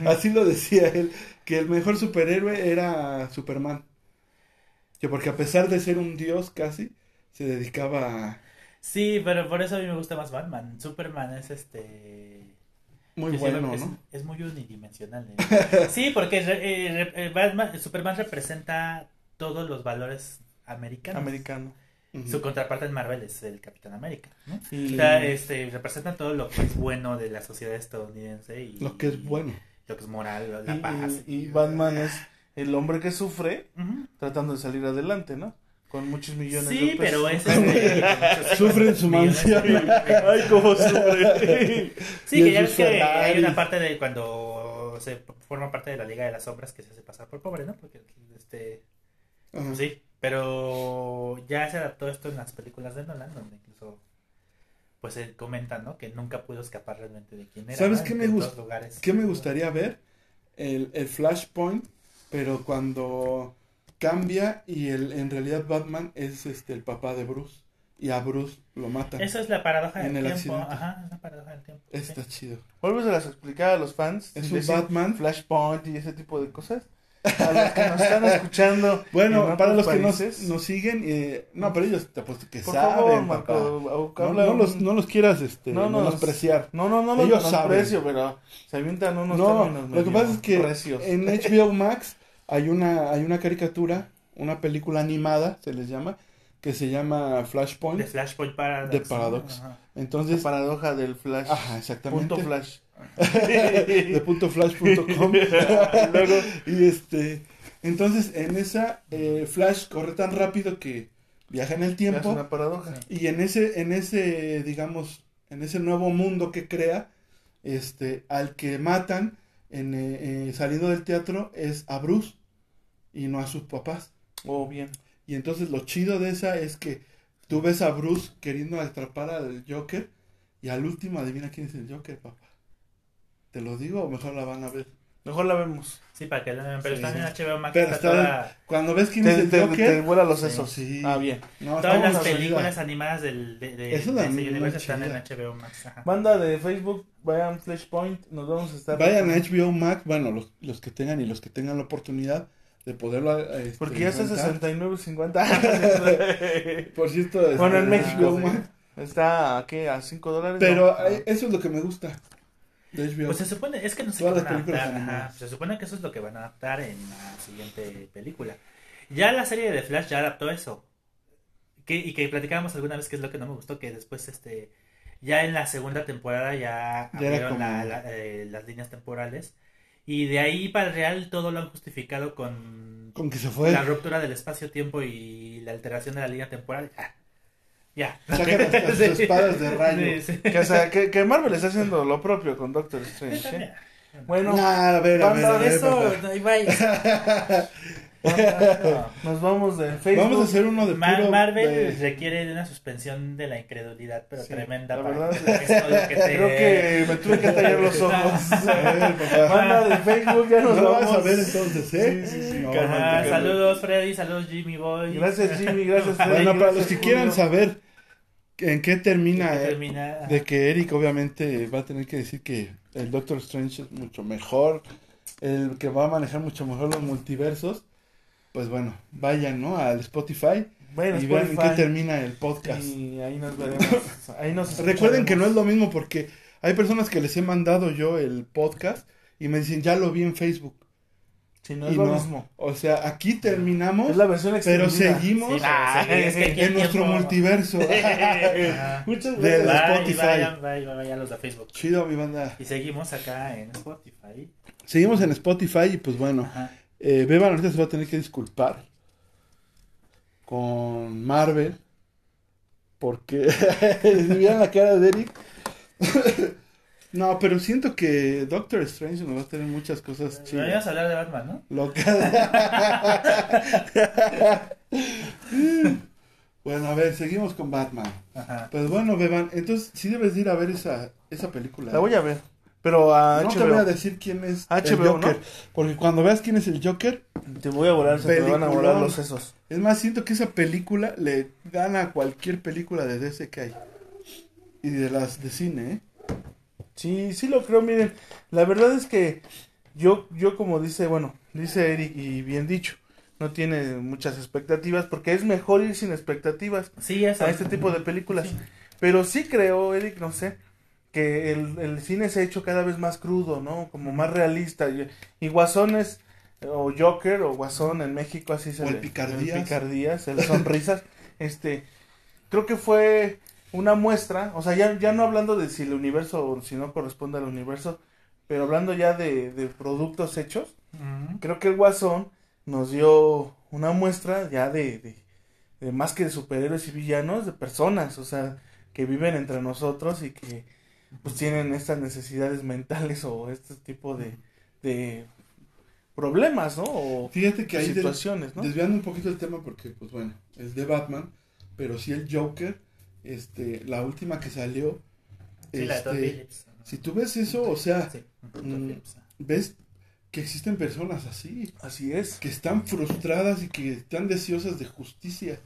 Así lo decía él, que el mejor superhéroe era Superman. Que porque a pesar de ser un dios casi, se dedicaba a... Sí, pero por eso a mí me gusta más Batman. Superman es este... Muy Yo bueno, es, ¿no? es muy unidimensional. ¿eh? sí, porque eh, eh, Batman- Superman representa todos los valores americanos. Americano. Su contraparte en Marvel es el Capitán América. ¿no? Y- O sea, este, representa todo lo que es bueno de la sociedad estadounidense y Lo que es bueno. lo que es moral, la y- paz. y- y Batman es el hombre que sufre tratando de salir adelante, ¿no? Con muchos millones de Sí, pesos. pero es este, Sufre en su mansión. de- Ay, cómo sufre. Sí, que ya ves que hay una parte de cuando se forma parte de la Liga de las Sombras que se hace pasar por pobre, ¿no? Porque este Ajá. sí, pero ya se adaptó esto en las películas de Nolan, donde incluso pues se comenta, ¿no? Que nunca pudo escapar realmente de quién era. ¿Sabes ¿no? qué me gust- lugares. ¿Qué me gustaría ver? El, el Flashpoint, pero cuando cambia y el, en realidad Batman es este el papá de Bruce y a Bruce lo matan. Eso es la paradoja del En el tiempo. accidente. Ajá, es la paradoja del tiempo. sí. Está chido. Vuelves a explicar a los fans. Es un decir Batman. Flashpoint y ese tipo de cosas. A los que nos están escuchando. en Bueno, para los que nos, nos siguen, eh, no, pero ellos te apuesto que Por saben, favor, papá. Marco, No, habla no un- los, no los quieras este, No, no, menospreciar. No, no, no, los Ellos saben. precio, pero se avientan unos No, términos lo que pasa es que recios. en HBO Max hay una, hay una caricatura, una película animada, se les llama, que se llama Flashpoint. De Flashpoint Paradox. De ¿no? Paradox. Ajá. Entonces, La paradoja del flash. ajá, exactamente. punto flash. de punto flash.com. Y este, entonces en esa eh, Flash corre tan rápido que viaja en el es tiempo una paradoja. y en ese, en ese, digamos, en ese nuevo mundo que crea, este, al que matan en, eh, eh, saliendo del teatro es a Bruce y no a sus papás. Oh, bien. Y entonces lo chido de esa es que tú ves a Bruce queriendo atrapar al Joker y al último adivina quién es el Joker, papá. ¿Te lo digo o mejor la van a ver? Mejor la vemos. Sí, para que la pero Sí. también HBO Max Pero está está- toda- Cuando ves quién es Te, el te, Joker, te vuela los sesos. Sí. Ah, bien. no, Todas las películas animadas del, de, de, es universo están en HBO Max. Ajá. Banda de Facebook, vayan Flashpoint. Nos vamos a estar. Vayan a HBO Max, bueno, los, los que tengan y los que tengan la oportunidad de poderlo este, Porque ya está rentar. 69.50. Por cierto, este, Bueno, en HBO México. Max. Está, ¿a qué? ¿A 5 dólares? Pero No. eh, eso es lo que me gusta de HBO. Pues se supone, es que no sé Todas qué van a adaptar. ajá. Se supone que eso es lo que van a adaptar en la siguiente película. Ya la serie de Flash ya adaptó eso. que, y que platicábamos alguna vez que es lo que no me gustó, que después este ya en la segunda temporada ya, Ya abrieron como- la- la- eh, las líneas temporales y de ahí para el real todo lo han justificado con Con que se fue. la ruptura del espacio-tiempo y la alteración de la línea temporal. Ah, ya. Sacan hasta sus espadas de rayo. Sí, sí. Que, o sea, que, que Marvel está haciendo lo propio con Doctor Strange. ¿eh? Bueno, Nah, a ver, a ver, a ver, Eso, papá. no, ahí vaya. nos vamos de Facebook. Vamos a hacer uno de Ma- puro Marvel de- requiere de una suspensión de la incredulidad, pero Sí, tremenda. la para- verdad, es que te- Creo que me tuve que tallar los ojos. A ver, papá. Banda de Facebook, ya nos No vamos. vas a ver entonces, ¿eh? Sí, sí, sí. No, Ajá, saludos Freddy, saludos Jimmy Boy. Gracias Jimmy, gracias Freddy. Bueno, para los que quieran saber en qué termina, de que Eric obviamente va a tener que decir que el Doctor Strange es mucho mejor, el que va a manejar mucho mejor los multiversos, pues bueno, vayan, ¿no? Al Spotify Bueno, y vean en Spotify. qué termina el podcast. Y ahí nos veremos. Ahí nos Recuerden que no es lo mismo porque hay personas que les he mandado yo el podcast y me dicen, ya lo vi en Facebook. Sí, no y es lo no. mismo. O sea, aquí terminamos, Es la versión pero seguimos Sí, pero sí, es que aquí en nuestro tiempo- multiverso. Muchas De- gracias. Bye, Spotify. Vayan, vayan, vayan los de Facebook. Chido, mi banda. Y seguimos acá en Spotify. Seguimos en Spotify y pues bueno, eh, Beban ahorita se va a tener que disculpar con Marvel porque si vieran la cara de Eric. no, pero siento que Doctor Strange nos va a tener muchas cosas Vamos chidas. a hablar de Batman, ¿no? Locas. bueno, a ver, seguimos con Batman. Ajá. Pues bueno, Beban, entonces sí debes de ir a ver esa, esa película. La voy a ver. Pero a no te voy a decir quién es el HBO, Joker, ¿no? porque cuando veas quién es el Joker, Te voy a volar, se te van a volar los sesos. Es más, siento que esa película le gana a cualquier película de DC que hay. Y de las de cine, ¿eh? Sí, sí lo creo, miren. La verdad es que yo, yo como dice, bueno, dice Eric y bien dicho, no tiene muchas expectativas porque es mejor ir sin expectativas Sí, eso. a este tipo de películas. Sí. Pero sí creo, Eric, no sé, que el, el cine se ha hecho cada vez más crudo, ¿no? Como más realista. Y, y Guasón es, o Joker, o Guasón en México, así se O el le- Picardías. el Picardías, el Sonrisas. este, creo que fue una muestra, o sea, ya, ya no hablando de si el universo o si no corresponde al universo, pero hablando ya de, de productos hechos, creo que el Guasón nos dio una muestra ya de, de, de más que de superhéroes y villanos, de personas, o sea, que viven entre nosotros y que pues tienen estas necesidades mentales o este tipo de, de problemas, ¿no? O Fíjate que des- situaciones, ¿no? desviando un poquito el tema porque, pues bueno, es de Batman, pero sí el Joker, este, la última que salió, Sí, la de Todd este, Phillips. si tú ves eso, o sea, Sí, mm, ves que existen personas así, Así es. que están frustradas y que están deseosas de justicia,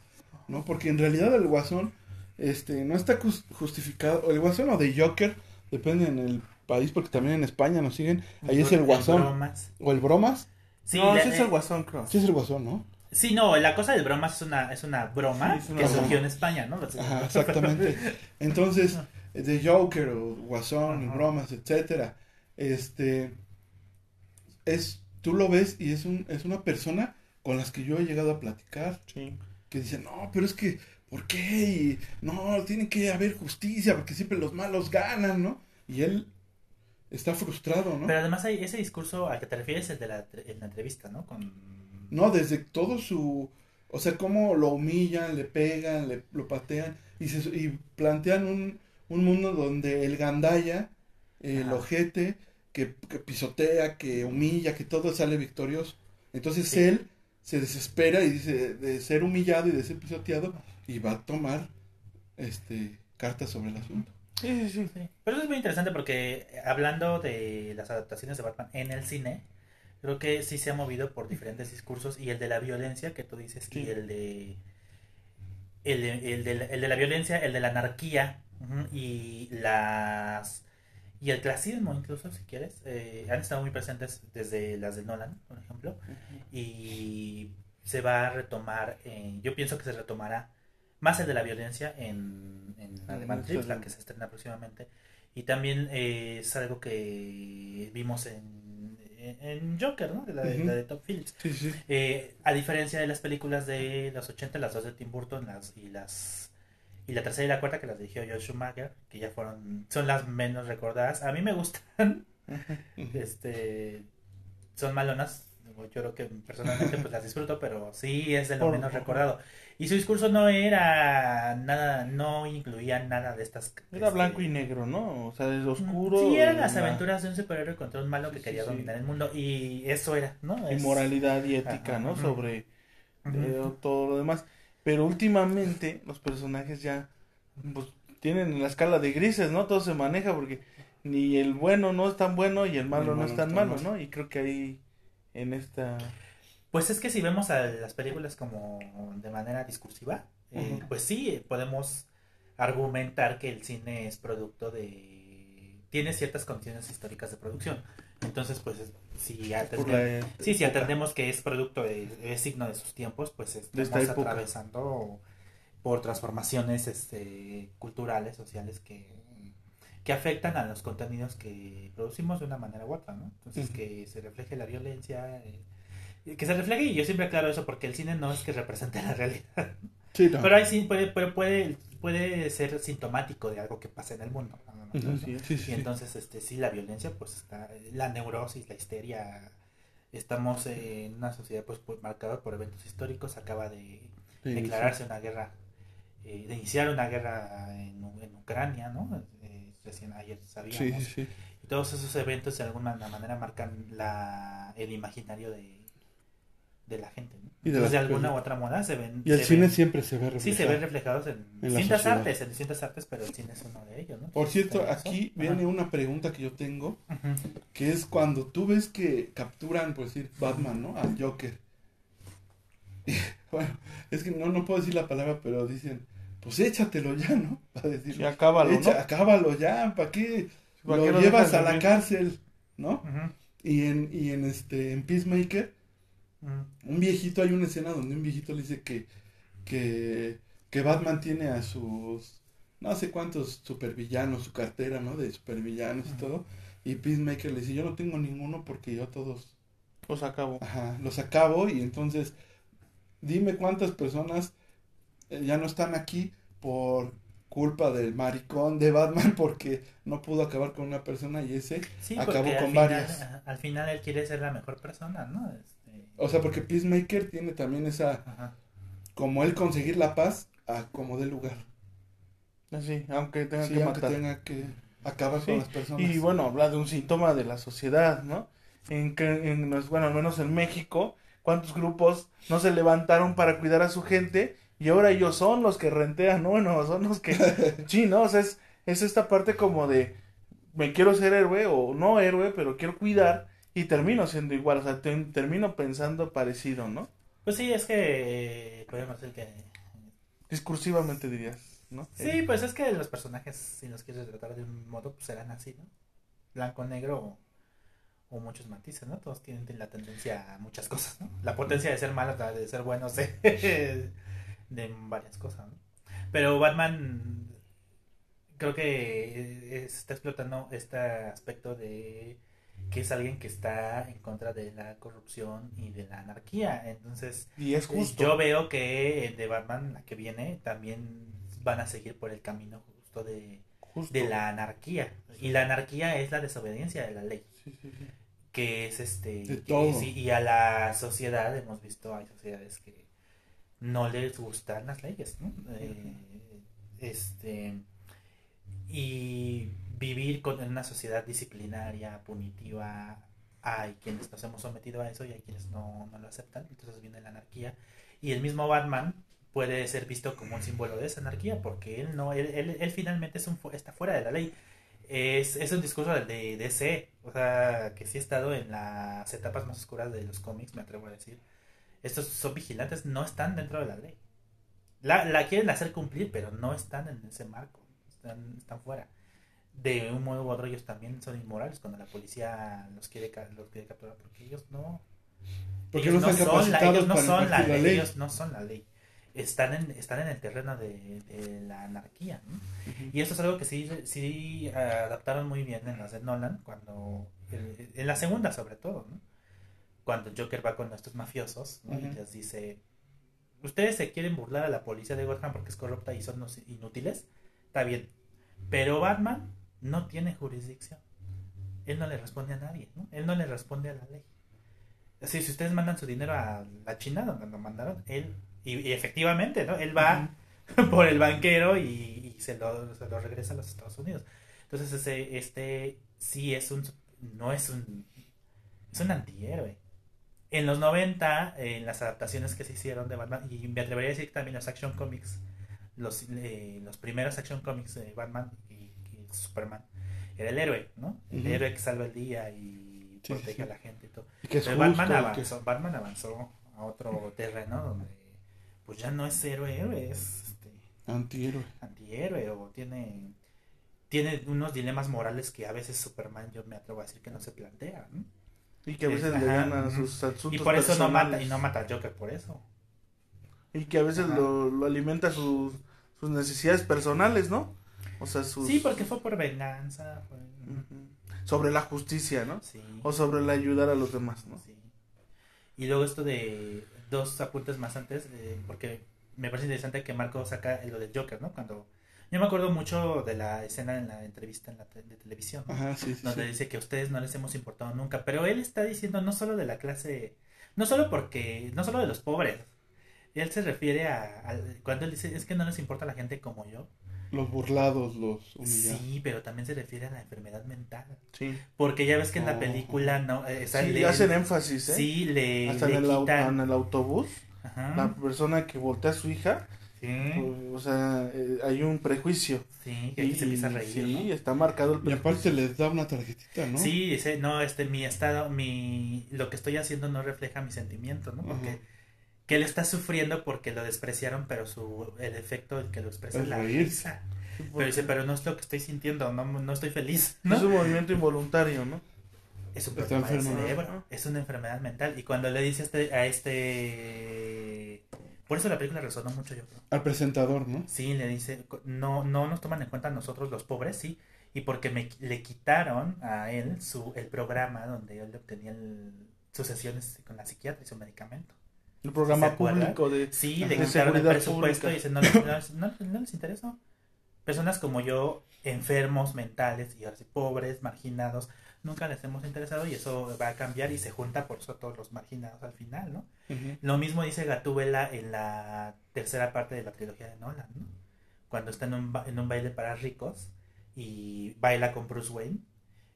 ¿no? Porque en realidad el Guasón, este, no está jus- justificado, el Guasón o de Joker, depende en el país, porque también en España nos siguen, ahí es el Guasón, Bromas. o el Bromas, Sí, no, la- es el Guasón, creo. sí es el Guasón, ¿no? Sí, no, la cosa del bromas es una, es una broma Sí, es una que broma. surgió en España, ¿no? Ajá, exactamente. Entonces, de Joker o Guasón, Ajá. bromas, etcétera, este es tú lo ves y es un es una persona con las que yo he llegado a platicar Sí. que dicen, "No, pero es que ¿por qué? Y, no, tiene que haber justicia porque siempre los malos ganan, ¿no?" Y él está frustrado, ¿no? Pero además hay ese discurso al que te refieres, el de la, en la entrevista, ¿no? Con... No, desde todo su... O sea, cómo lo humillan, le pegan, le, lo patean y, se, y plantean un, un mundo donde el gandaya, el Ajá. ojete, que, que pisotea, que humilla, que todo sale victorioso. Entonces Sí. él se desespera y dice de ser humillado y de ser pisoteado y va a tomar este cartas sobre el asunto. Sí, sí, sí. Sí. Pero eso es muy interesante porque eh, hablando de las adaptaciones de Batman en el cine, creo que sí se ha movido por diferentes discursos y el de la violencia que tú dices Sí. y el de el de, el de la- el de la violencia, el de la anarquía y las y el clasismo incluso si quieres eh, han estado muy presentes desde las de Nolan por ejemplo y se va a retomar en- yo pienso que se retomará más el de la violencia en, en la de Matrix, la que se estrena próximamente y también eh, es algo que vimos en en Joker, ¿no? De la, de, la de Top Phillips. Sí, sí. Eh, a diferencia de las películas de los 80, las dos de Tim Burton las, y las y la tercera y la cuarta que las dirigió Joel Schumacher, que ya fueron son las menos recordadas. A mí me gustan, este son malonas. Yo creo que personalmente pues las disfruto, pero sí es de lo menos recordado. Y su discurso no era nada, no incluía nada de estas. Era este, blanco y negro, ¿no? O sea, es oscuro. Sí, eran las la aventuras de un superhéroe contra un malo que Sí, quería sí. dominar el mundo. Y eso era, ¿no? Es- Inmoralidad y ética, Ajá, ¿no? Sobre eh, todo lo demás. Pero últimamente los personajes ya pues, tienen la escala de grises, ¿no? Todo se maneja porque ni el bueno no es tan bueno y el malo no es tan malo, ¿no? Y creo que ahí en esta... Pues es que si vemos a las películas como de manera discursiva, eh, pues sí, podemos argumentar que el cine es producto de... tiene ciertas condiciones históricas de producción. Entonces, pues es- si atendemos, la sí, si atendemos que es producto, de, es signo de sus tiempos, pues estamos atravesando por transformaciones este, culturales, sociales que, que afectan a los contenidos que producimos de una manera u otra, ¿no? Entonces, que se refleje la violencia, eh, que se refleje, y yo siempre aclaro eso porque el cine no es que represente la realidad, Sí, no. pero ahí sí puede, puede, puede, puede ser sintomático de algo que pasa en el mundo. ¿no? Sí, Sí, sí, Y entonces, este, sí, la violencia, pues está, la neurosis, la histeria, estamos en una sociedad pues, pues, marcada por eventos históricos, acaba de declararse una guerra, eh, de iniciar una guerra en, en Ucrania, ¿no? Eh, recién ayer sabíamos. Sí, sí, sí. Y todos esos eventos de alguna manera marcan la, el imaginario de, de la gente, ¿no? Y de Entonces, de alguna u otra manera se ven... Y el cine ven- siempre se ve reflejado. Sí, se ven reflejados en, en distintas artes, en distintas artes, pero el cine es uno de ellos, ¿no? Por cierto, aquí Ajá. viene una pregunta que yo tengo, que es cuando tú ves que capturan, por decir, Batman, ¿no? Al Joker. Y, bueno, es que no, no puedo decir la palabra, pero dicen, pues échatelo ya, ¿no? Para decir, Sí, acábalo, ¿no? "Echa- acábalo ya, ¿para qué ¿Para lo qué lo llevas a la vivir?" cárcel, ¿no? Y en, y en este, en Peacemaker, un viejito, hay una escena donde un viejito le dice que, que, que Batman tiene a sus, no sé cuántos supervillanos, su cartera, ¿no? De supervillanos y todo. Y Peacemaker le dice, yo no tengo ninguno porque yo todos, Los acabo. ajá, los acabo y entonces dime cuántas personas ya no están aquí por culpa del maricón de Batman porque no pudo acabar con una persona y ese, Sí, Acabó al con final, varias. al final él quiere ser la mejor persona, ¿no? Este, o sea, porque Peacemaker tiene también esa, ajá. como él conseguir la paz a como dé lugar. Así, aunque tenga Sí, que aunque matar. tenga que acabar Sí, con las personas. Y bueno, habla de un síntoma de la sociedad, ¿no? En que, en los- bueno, al menos en México, ¿cuántos grupos no se levantaron para cuidar a su gente? Y ahora ellos son los que rentean, ¿no? Bueno, son los que... sí, ¿no? O sea, es, es esta parte como de, me quiero ser héroe o no héroe, pero quiero cuidar y termino siendo igual, o sea, te- termino pensando parecido, ¿no? Pues sí, es que podemos decir que... Discursivamente dirías, ¿no? Sí, pues es que los personajes, si los quieres tratar de un modo, pues serán así, ¿no? Blanco, negro o, o muchos matices, ¿no? Todos tienen la tendencia a muchas cosas, ¿no? La potencia de ser malos, de ser buenos, de, de varias cosas, ¿no? Pero Batman creo que está explotando este aspecto de que es alguien que está en contra de la corrupción y de la anarquía. Entonces, Y es justo. yo veo que de Batman, la que viene, también van a seguir por el camino justo de, justo. de la anarquía. Y la anarquía es la desobediencia de la ley, Sí, sí, sí. que es este... Que y a la sociedad, hemos visto, hay sociedades que no les gustan las leyes, ¿no? Eh, este... Y vivir con, en una sociedad disciplinaria, punitiva, hay quienes nos hemos sometido a eso y hay quienes no, no lo aceptan, entonces viene la anarquía. Y el mismo Batman puede ser visto como un símbolo de esa anarquía, porque él no, él, él, él finalmente es un, está fuera de la ley. Es, es un discurso de, de DC, o sea, que sí ha estado en las etapas más oscuras de los cómics, me atrevo a decir. Estos son vigilantes, no están dentro de la ley. La, la quieren hacer cumplir, pero no están en ese marco, están, están fuera. De un modo u otro ellos también son inmorales cuando la policía los quiere, los quiere capturar, porque ellos no, Porque ellos no son la, ellos no son la ley, ellos no son la ley. están en, están en el terreno de, de la anarquía. ¿no? Y eso es algo que sí, sí adaptaron muy bien en las de Nolan, cuando en la segunda sobre todo, ¿no? Cuando Joker va con estos mafiosos ¿no? y les dice, ustedes se quieren burlar a la policía de Gotham porque es corrupta y son inútiles, está bien, pero Batman no tiene jurisdicción. Él no le responde a nadie, ¿no? Él no le responde a la ley. Así, si ustedes mandan su dinero a la China, donde lo mandaron, él, y, y efectivamente, ¿no? Él va por el banquero y, y se, lo, se lo regresa a los Estados Unidos. Entonces, ese, este sí es un, no es un, es un antihéroe. En los 90, en las adaptaciones que se hicieron de Batman, y me atrevería a decir también los Action Comics, los, eh, los primeros Action Comics de Batman y, y Superman, era el héroe, ¿no? El héroe que salva el día y Sí, protege sí, a la gente y todo. Y que es Pero Batman que- avanzó, Batman avanzó a otro terreno donde pues ya no es héroe, héroe, es este, Antihéroe. antihéroe o tiene tiene unos dilemas morales que a veces Superman yo me atrevo a decir que no se plantea, ¿no? Y que a veces Ajá, le gana sus asuntos Y por eso no mata personales. y no mata al Joker por eso. Y que a veces lo, lo alimenta sus, sus necesidades personales, ¿no? O sea, sus... Sí, porque fue por venganza, fue-. Sobre la justicia, ¿no? sí. O sobre el ayudar a los demás, ¿no? Sí. Y luego esto de dos apuntes más antes, eh, porque me parece interesante que Marco saca lo del Joker, ¿no? Cuando yo me acuerdo mucho de la escena en la entrevista en la te- de televisión, ¿no? Ajá, sí, sí. donde sí. dice que a ustedes no les hemos importado nunca, pero él está diciendo no solo de la clase, no solo porque, no solo de los pobres, él se refiere a, a- cuando él dice es que no les importa la gente como yo, Los burlados, los humillados. sí, pero también se refiere a la enfermedad mental, Sí. porque ya ves que en la Oh. película no, eh, Sí, le- hacen énfasis, ¿eh? sí le, Hasta le en el, quitan- en el autobús, Ajá, la persona que voltea a su hija, sí, o sea, eh, hay un prejuicio. sí, que aquí se empieza a reír, Sí, ¿no? está marcado el Y aparte les da una tarjetita, ¿no? Sí, dice, no, este, mi estado, mi, lo que estoy haciendo no refleja mis sentimientos, ¿no? Porque Ajá. que él está sufriendo porque lo despreciaron, pero su, el efecto del que lo expresa Es es la risa. Sí, Pero dice, pero no es lo que estoy sintiendo, no, no estoy feliz, ¿no? Es un movimiento involuntario, ¿no? Es un problema del cerebro, es una enfermedad mental. Y cuando le dice a este, a este... Por eso la película resonó mucho, yo creo. Al presentador, ¿no? Sí, le dice, no, no nos toman en cuenta nosotros los pobres, sí. Y porque me, le quitaron a él su, el programa donde él obtenía el- sus sesiones con la psiquiatra y su medicamento. El programa público de... Sí, Ajá. le quitaron el presupuesto pública. y dicen, no, no, no, no les interesa. Personas como yo, enfermos mentales y ahora sí, pobres, marginados, nunca les hemos interesado y eso va a cambiar y se junta por eso todos los marginados al final, ¿no? Lo mismo dice Gatúbela en la tercera parte de la trilogía de Nolan, ¿no? Cuando está en un, ba- en un baile para ricos y baila con Bruce Wayne.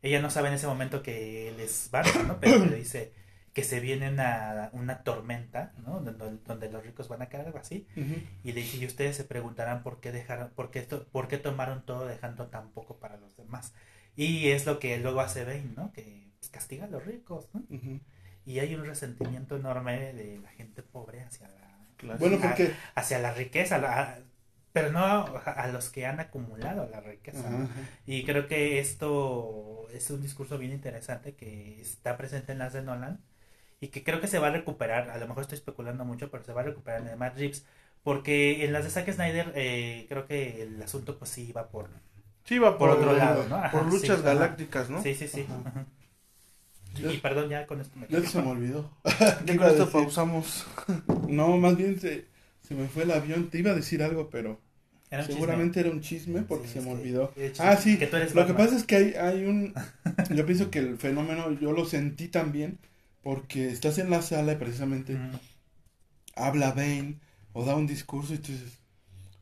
Ella no sabe en ese momento que él es Batman, ¿no? Pero le dice que se viene una, una tormenta, ¿no? Donde, donde los ricos van a caer, algo así. Y le dice, y ustedes se preguntarán por qué dejaron, por qué, esto- por qué tomaron todo dejando tan poco para los demás. Y es lo que luego hace Bane, ¿no? Que pues, castiga a los ricos, ¿no? Y hay un resentimiento enorme de la gente pobre hacia la, clase. Bueno, porque... hacia la riqueza, la- pero no a, a los que han acumulado la riqueza. Y creo que esto es un discurso bien interesante que está presente en las de Nolan y que creo que se va a recuperar. A lo mejor estoy especulando mucho, pero se va a recuperar en el Matt Reeves. Porque en las de Zack Snyder eh, creo que el asunto pues sí iba por, Sí, va por por, otro lado, ¿no? Ajá, por luchas galácticas, ¿no? Sí, sí, sí. Ajá. Y, perdón, ya con esto me Ya se me olvidó. Ya ¿Qué con esto pausamos. No, más bien se, se me fue el avión. Te iba a decir algo, pero Era un chisme. seguramente era un chisme porque Sí, se me olvidó. Ah, sí. que tú eres Lo que pasa es que hay, hay un... Yo pienso que el fenómeno yo lo sentí también porque estás en la sala y precisamente habla Bane o da un discurso y tú dices,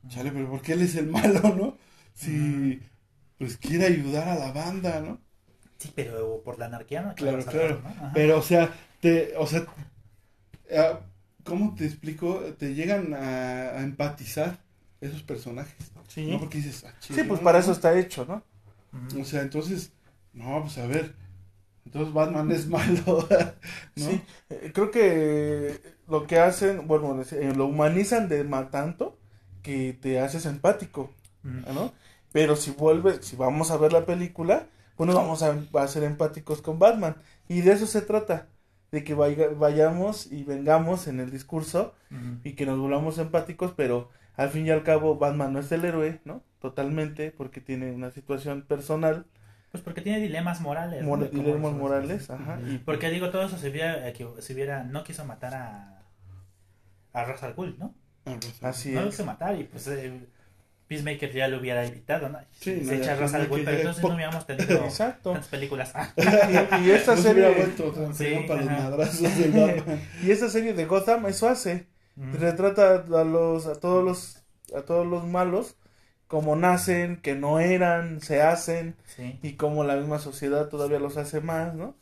chale, pero ¿por qué él es el malo, no? Si pues quiere ayudar a la banda, ¿no? Sí, pero por la anarquía no Claro, hablar, claro. Pero, o sea, te, o sea, eh, ¿cómo te explico? Te llegan a, a empatizar esos personajes, Sí. ¿no? Porque dices, ah, Sí, pues no, para eso está hecho, ¿no? O sea, entonces, no, pues a ver, entonces Batman es malo, ¿no? Sí, eh, creo que lo que hacen, bueno, eh, lo humanizan de ma- tanto que te haces empático. ¿no? Pero si vuelves, si vamos a ver la película, pues nos vamos a, a ser empáticos con Batman. Y de eso se trata. de que vaya- vayamos y vengamos en el discurso y que nos volvamos empáticos, pero al fin y al cabo Batman no es el héroe, ¿no? Totalmente, porque tiene una situación personal, Pues porque tiene dilemas morales. ¿no? mor- cómo dilemas morales, ajá, y Porque digo, todo eso si hubiera, equivo- si hubiera no quiso matar a, a Ra's al Ghul, ¿no? Así no lo es. quiso matar y pues eh, Peacemaker ya lo hubiera evitado, ¿no? Sí, se no, echa ya a Ra's al que pero entonces no hubiéramos tenido Exacto. tantas películas. Y, y esta No serie vuelto tan Sí, feo para los ajá. madrazos del Batman. y esta serie de Gotham eso hace, Ujú. retrata a los a todos los a todos los malos como nacen, que no eran, se hacen Sí. y como la misma sociedad todavía los hace más, ¿no?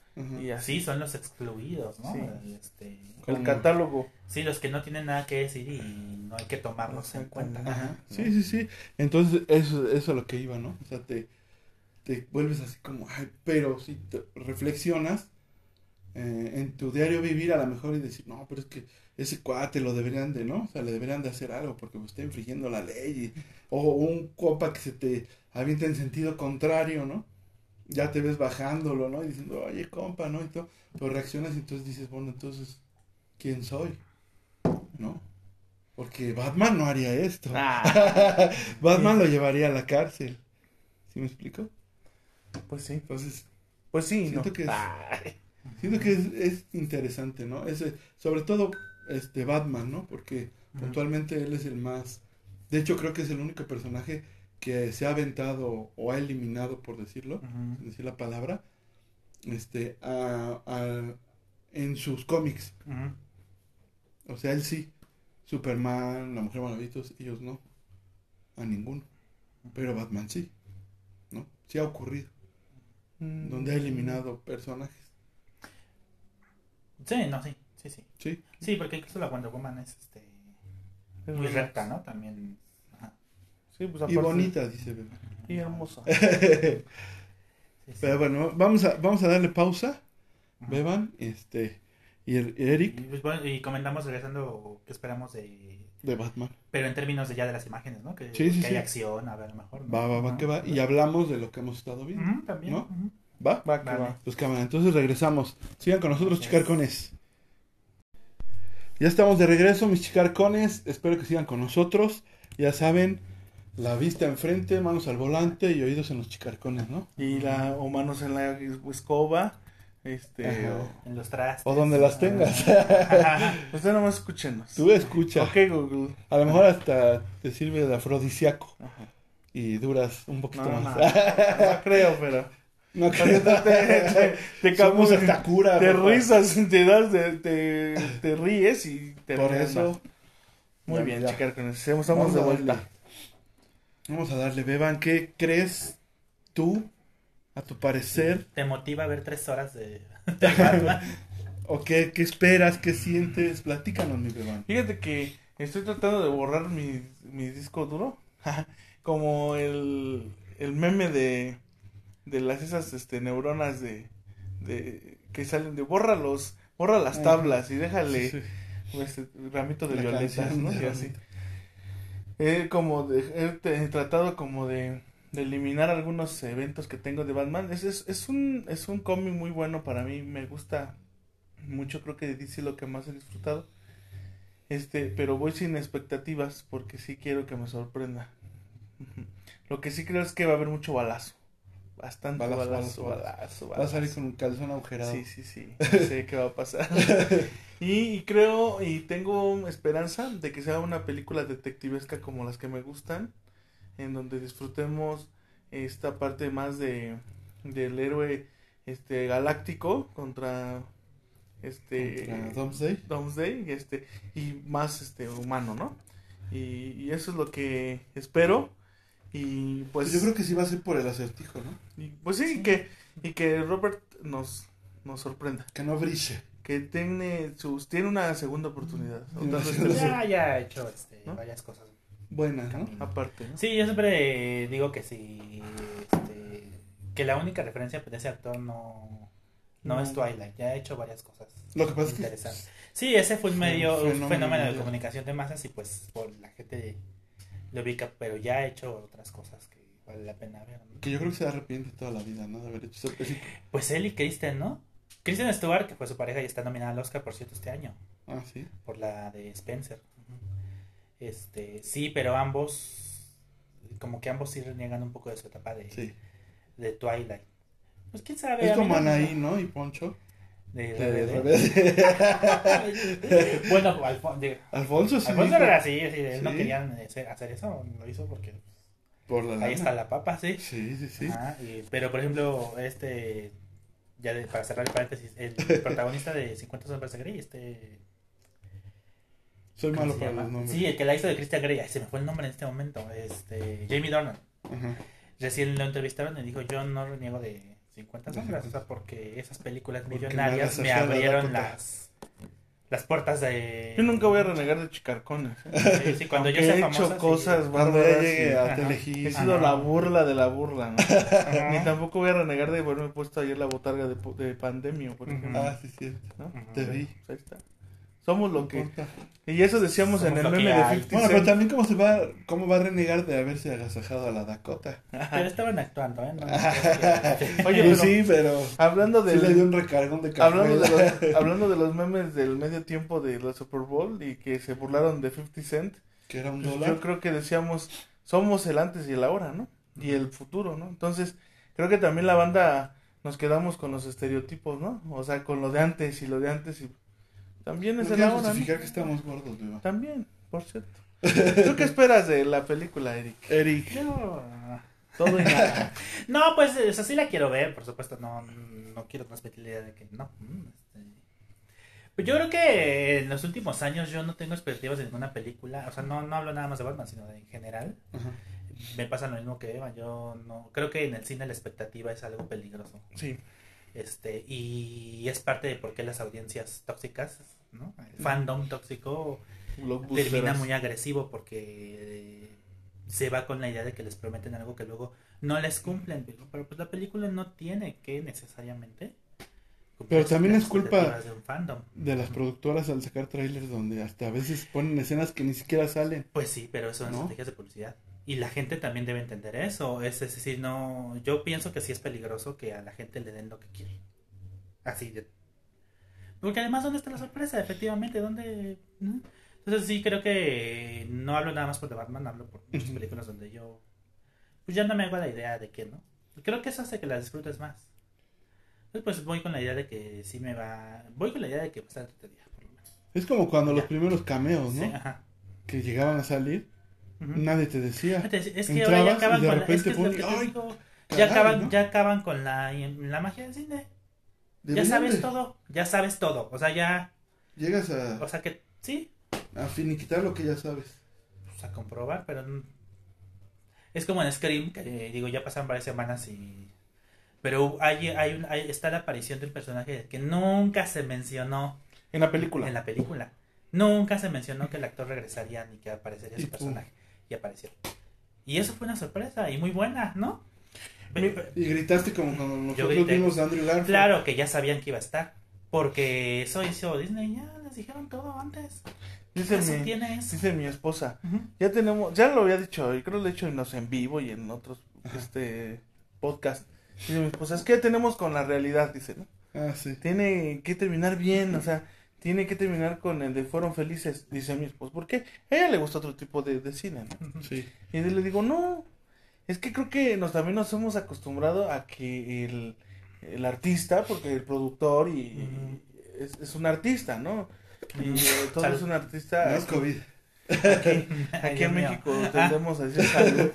Y así Sí, son los excluidos, ¿no? Sí. Este, el catálogo. sí, los que no tienen nada que decir y no hay que tomarlos en cuenta. Ajá. Sí, sí, sí. Entonces, eso, eso es lo que iba, ¿no? O sea, te, te vuelves así como, ay, pero si te reflexionas eh, en tu diario vivir a lo mejor y decir, no, pero es que ese cuate lo deberían de, ¿no? O sea, le deberían de hacer algo porque pues, está infringiendo la ley. y- o un compa que se te avienta en sentido contrario, ¿no? Ya te ves bajándolo, ¿no? Y diciendo, oye, compa, ¿no? Y todo. Pero reaccionas y entonces dices, bueno, entonces, ¿quién soy? ¿No? Porque Batman no haría esto. Ah, Batman lo llevaría a la cárcel. ¿Sí me explico? pues sí. Entonces, Pues sí, Siento ¿no? que es- siento que es, es interesante, ¿no? Ese, sobre todo este Batman, ¿no? Porque puntualmente él es el más... De hecho, creo que es el único personaje que se ha aventado o ha eliminado, por decirlo, sin decir la palabra, este, a, a- en sus cómics. O sea, él sí. Superman, la Mujer Maravilla, ellos no. A ninguno. Pero Batman sí. ¿No? Sí ha ocurrido. Mm. Donde ha eliminado personajes. Sí, no, sí, sí, sí. Sí. Sí, porque incluso la Wonder Woman es este Es muy recta, ¿no? También. Ajá. Sí, pues Y bonita, dice Bebe. Y hermosa. Pero bueno, vamos a, vamos a darle pausa. Ujú. Beban, este. Y el Eric Y, pues, bueno, y comentamos regresando qué esperamos de. de Batman. Pero en términos de ya de las imágenes, ¿no? Que, Sí, sí, que hay acción, a ver, a lo mejor. ¿no? Va, va, va, Ajá. que va. Y hablamos de lo que hemos estado viendo. También. ¿No? ¿Va? Va, que Vale. va. Pues cámara, entonces regresamos. Sigan con nosotros, Gracias. chicarcones. Ya estamos de regreso, mis chicarcones. Espero que sigan con nosotros. Ya saben, la vista enfrente, manos al volante y oídos en los chicarcones, ¿no? Y la, o manos en la escoba. Este. Ajá. O, En los trastes. O donde las tengas. Usted nomás escúchenos. Tú escucha. Ok, Google. A lo mejor hasta te sirve de afrodisíaco Ajá. y duras un poquito No, más. no, no creo, pero. No Te, creo. te, te, te Somos hasta cura. te papá. risas, te das, de- te, te ríes y te Por ríes eso. más. Muy Ya, bien, ya. chicarcones. Estamos Vamos de a vuelta. Vamos a darle, Beban. ¿Qué crees tú, a tu parecer, Te motiva a ver tres horas de. o qué, qué esperas, qué sientes? Platícanos, mi Beban. Fíjate que estoy tratando de borrar mi, mi disco duro. Como el, el meme de, de las esas este, neuronas de, de que salen de borra los, borra las tablas y déjale Sí, este, ramito de La violetas, ¿no? de Y así. He como de, he, tratado como de, eliminar algunos eventos que tengo de Batman. Es, es, es un, es un cómic muy bueno para mí, me gusta mucho, creo que DC lo que más he disfrutado. Este, pero voy sin expectativas porque sí quiero que me sorprenda. Lo que sí creo es que va a haber mucho balazo. Bastante Balazo, balazo, balazo, balazo, Va a salir con un calzón agujerado. Sí, sí, sí. Sé qué va a pasar. y, y creo y tengo esperanza de que sea una película detectivesca como las que me gustan, en donde disfrutemos esta parte más de del héroe este galáctico contra este Contra Doomsday. Doomsday y este y más este humano, ¿no? Y, y eso es lo que espero y pues Pues yo creo que sí va a ser por el acertijo, ¿no? y, pues sí, que y que Robert nos nos sorprenda Que no brille. que tiene sus tiene una segunda oportunidad una segunda tercera, Ya, ya he hecho este, ¿No? varias cosas. Buenas, ¿no? aparte ¿no? Sí, yo siempre digo que sí. Este, que la única referencia de ese actor no, no, No. es Twilight. Ya ha hecho varias cosas Lo que pasa es que interesantes. Sí, ese fue un medio un fenómeno fenómeno, de comunicación de masas y pues por la gente lo ubica, pero ya ha hecho otras cosas que vale la pena ver. ¿no? que yo creo que se arrepiente toda la vida, ¿no? De haber hecho esa película. Pues él y Kristen, ¿no? Kristen Stewart, que fue su pareja y está nominada al Oscar, por cierto, este año. Ah, sí. Por la de Spencer. Este, sí, pero ambos, como que ambos sí reniegan un poco de su etapa de, Sí. de Twilight. Pues quién sabe. Es como no- Anaí, ¿no? Y Poncho. De, De- bueno, Alfon- de- Alfonso sí. Alfonso era así, así, él no querían hacer eso, lo hizo porque Por la ahí está la papa, sí. Sí, sí, sí. Ajá, y- pero por ejemplo, este, ya de- para cerrar el paréntesis, el protagonista de 50 sombras de Grey, este... Soy ¿cómo malo para llama? los nombres. Sí, el que la hizo de Christian Grey, ay, se me fue el nombre en este momento, este, Jamie Dornan. Ajá. Recién lo entrevistaron y dijo, yo no reniego de 50 sombras, o sea, porque esas películas millonarias me abrieron las, las puertas de... Yo nunca voy a renegar de chicarcones. ¿eh? Sí, sí, cuando yo Aunque sea he famosa, hecho sí. cosas ya bárbaras. y- a Ajá. He sido Ajá. la burla de la burla, ¿no? Ajá. Ni tampoco voy a renegar de haberme puesto ayer la botarga de, de pandemia, por ejemplo. Ah, sí, sí. ¿no? Te vi. Pues ahí está. Somos No lo que... importa. Y eso decíamos Somos en el meme de hay. 50 Bueno, pero también cómo se va, cómo va a renegar de haberse agasajado a la Dakota. Pero estaban actuando, ¿eh? No, no, Oye, pero- sí, pero Hablando sí le dio de... un recargón de café. Hablando de, los, hablando de los memes del medio tiempo de la Super Bowl y que se burlaron de 50 Cent, que era un pues dólar. yo creo que decíamos, somos el antes y el ahora, ¿no? Y el futuro, ¿no? Entonces, creo que también la banda nos quedamos con los estereotipos, ¿no? O sea, con lo de antes y lo de antes y también es el ahora, ¿no? justificar que estamos gordos. También, por cierto. ¿Tú qué esperas de la película, Eric? Eric. Yo- Todo y nada. No, pues, o sea, sí la quiero ver, por supuesto, no, no quiero transmitir la idea de que no. mm, este. Pues yo creo que en los últimos años yo no tengo expectativas de ninguna película, o sea, no, no hablo nada más de Batman, sino de en general. Me pasa lo mismo que Eva, yo no, creo que en el cine la expectativa es algo peligroso. Sí. Este, y es parte de por qué las audiencias tóxicas, ¿no? El fandom tóxico termina muy agresivo porque eh, se va con la idea de que les prometen algo que luego no les cumplen. Pero, pues la película no tiene que necesariamente. cumplir Pero también es culpa- de un fandom. De las productoras al sacar trailers donde hasta a veces ponen escenas que ni siquiera salen. Pues sí, pero eso son ¿No? estrategias de publicidad. Y la gente también debe entender eso. Es, es decir, no. Yo pienso que sí es peligroso que a la gente le den lo que quiere. Así de. Porque además, ¿dónde está la sorpresa? Efectivamente, ¿dónde.? Entonces, sí, creo que no hablo nada más por The Batman, hablo por muchas películas donde yo. Pues ya no me hago la idea de que no. Creo que eso hace que la disfrutes más. Entonces, pues voy con la idea de que sí me va. Voy con la idea de que va a estar entretenida, por lo menos. Es como cuando los primeros cameos, ¿no? Sí, ajá. Que llegaban a salir, Nadie te decía. Es que ahora ya acaban con la, es repente que es lo pone, que te "Ay, digo, ya caray", acaban, ¿no? ya acaban con la, la magia del cine. Ya sabes de- todo, ya sabes todo. O sea, ya, Llegas a, o sea que sí, a finiquitar lo que ya sabes. pues a comprobar, pero es como en Scream, que eh, digo, ya pasan varias semanas y pero hay, hay, un- hay- está la aparición de un personaje que nunca se mencionó En la película. en la película. Nunca se mencionó que el actor regresaría ni que aparecería su personaje. Y apareció. Y eso fue una sorpresa y muy buena, ¿no? Y gritaste como cuando nosotros vimos a Andrew Garfield. Claro que ya sabían que iba a estar. Porque eso hizo Disney, ya les dijeron todo antes. Dice Eso mi, dice mi esposa. Ya tenemos, ya lo había dicho, y creo que lo he dicho en los en vivo y en otros este podcast. Dice mi esposa, es que ya tenemos con la realidad, dice, ¿no? Ah, sí. Tiene que terminar bien, o sea, tiene que terminar con el de fueron felices, dice mi esposa. ¿Por qué? A ella le gusta otro tipo de, de cine, ¿no? Sí. Y yo le digo, no, es que creo que nos también nos hemos acostumbrado a que el, el artista, porque el productor y, es, es un artista, ¿no? Y eh, todo Salud. es un artista. No es COVID. Aquí, en mío. México tendemos a decir salud.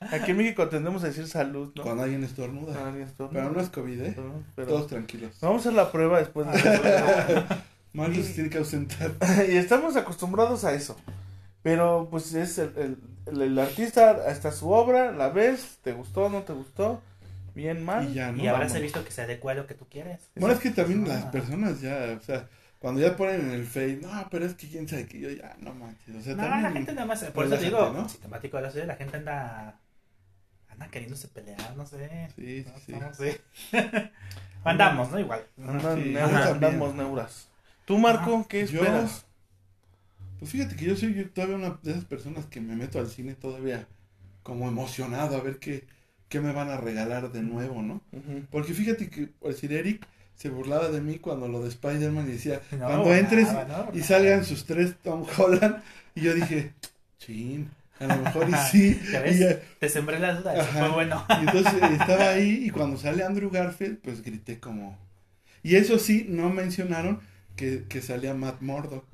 Aquí en México tendemos a decir salud, ¿no? Cuando alguien estornuda. Alguien estornuda. Pero no es COVID, ¿eh? Pero- pero- Todos tranquilos. Vamos a hacer la prueba después de Marcos se tiene que ausentar. y estamos acostumbrados a eso. Pero pues es el, el, el- el artista, está su obra, la ves, te gustó, no te gustó, bien, mal. Y ya, ¿no? Y ahora se ha visto que se adecua a lo que tú quieres. Bueno, es que también Ah. las personas ya, o sea, cuando ya ponen en el Face, no, pero es que quién sabe que yo ya, no manches. O sea, No, también. la gente nada más, por eso te digo, ¿no? sintomático de la ciudad, la gente anda, anda queriéndose pelear, no sé. Sí, No, sí, sí. no sé. Andamos, ¿no? Igual. Andan Sí, neuras, andamos neuras. Tú, Marco, ¿qué Yo- esperas? Pues fíjate que yo soy yo todavía una de esas personas que me meto al cine todavía como emocionado a ver qué, qué me van a regalar de nuevo, ¿no? Porque fíjate que, por decir, Eric se burlaba de mí cuando lo de Spider-Man y decía, No, cuando entres no, y salgan sus tres Tom Holland. Y yo dije, chin, a lo mejor y sí. Y, ya- Te sembré la duda, eso fue bueno. y entonces estaba ahí y cuando sale Andrew Garfield, pues grité como... Y eso sí, no mencionaron que, que salía Matt Murdock,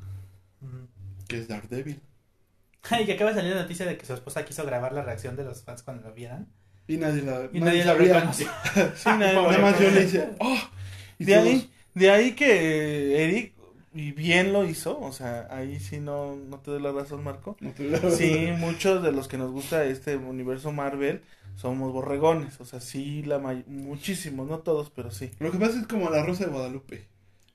que es Daredevil. Ay, que acaba de salir la noticia de que su esposa quiso grabar la reacción de los fans cuando lo vieran. Y nadie la Y nadie sabía. reconoció. Sí, nadie lo Nada más yo le hice, ¡oh! Y De todos, ahí, de ahí que Eric, y bien lo hizo, o sea, ahí sí no, no te doy la razón, Marco. no te- Sí, muchos de los que nos gusta este universo Marvel somos borregones, o sea, sí, la may- muchísimos, no todos, pero sí. Lo que pasa es como la Rosa de Guadalupe.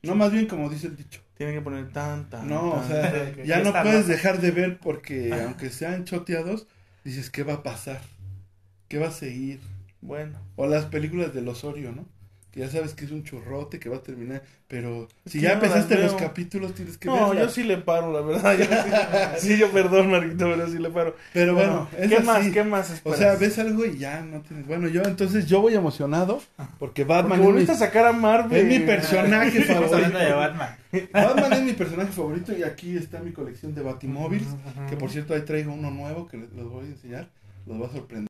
No más bien como dice el dicho. Tienen que poner tan, tan, No, o sea, ya no puedes dejar de ver porque aunque sean choteados, dices, ¿qué va a pasar? ¿Qué va a seguir? Bueno, O las películas del Osorio, ¿no? Que ya sabes que es un churrote que va a terminar, pero si ya no empezaste los capítulos tienes que no, verlas. yo sí le paro, la verdad. Yo sí, sí, yo perdón, Marquito, pero sí le paro. Pero bueno, ¿qué así. más? ¿Qué más O sea, ves algo y ya no tienes. Bueno, yo entonces yo voy emocionado porque Porque Batman es volviste a mi, sacar a Marvel. es mi personaje Estamos hablando de favorito. Batman. Batman es mi personaje favorito y aquí está mi colección de Batimóviles. Que por cierto ahí traigo uno nuevo que les los voy a enseñar. Los va a sorprender.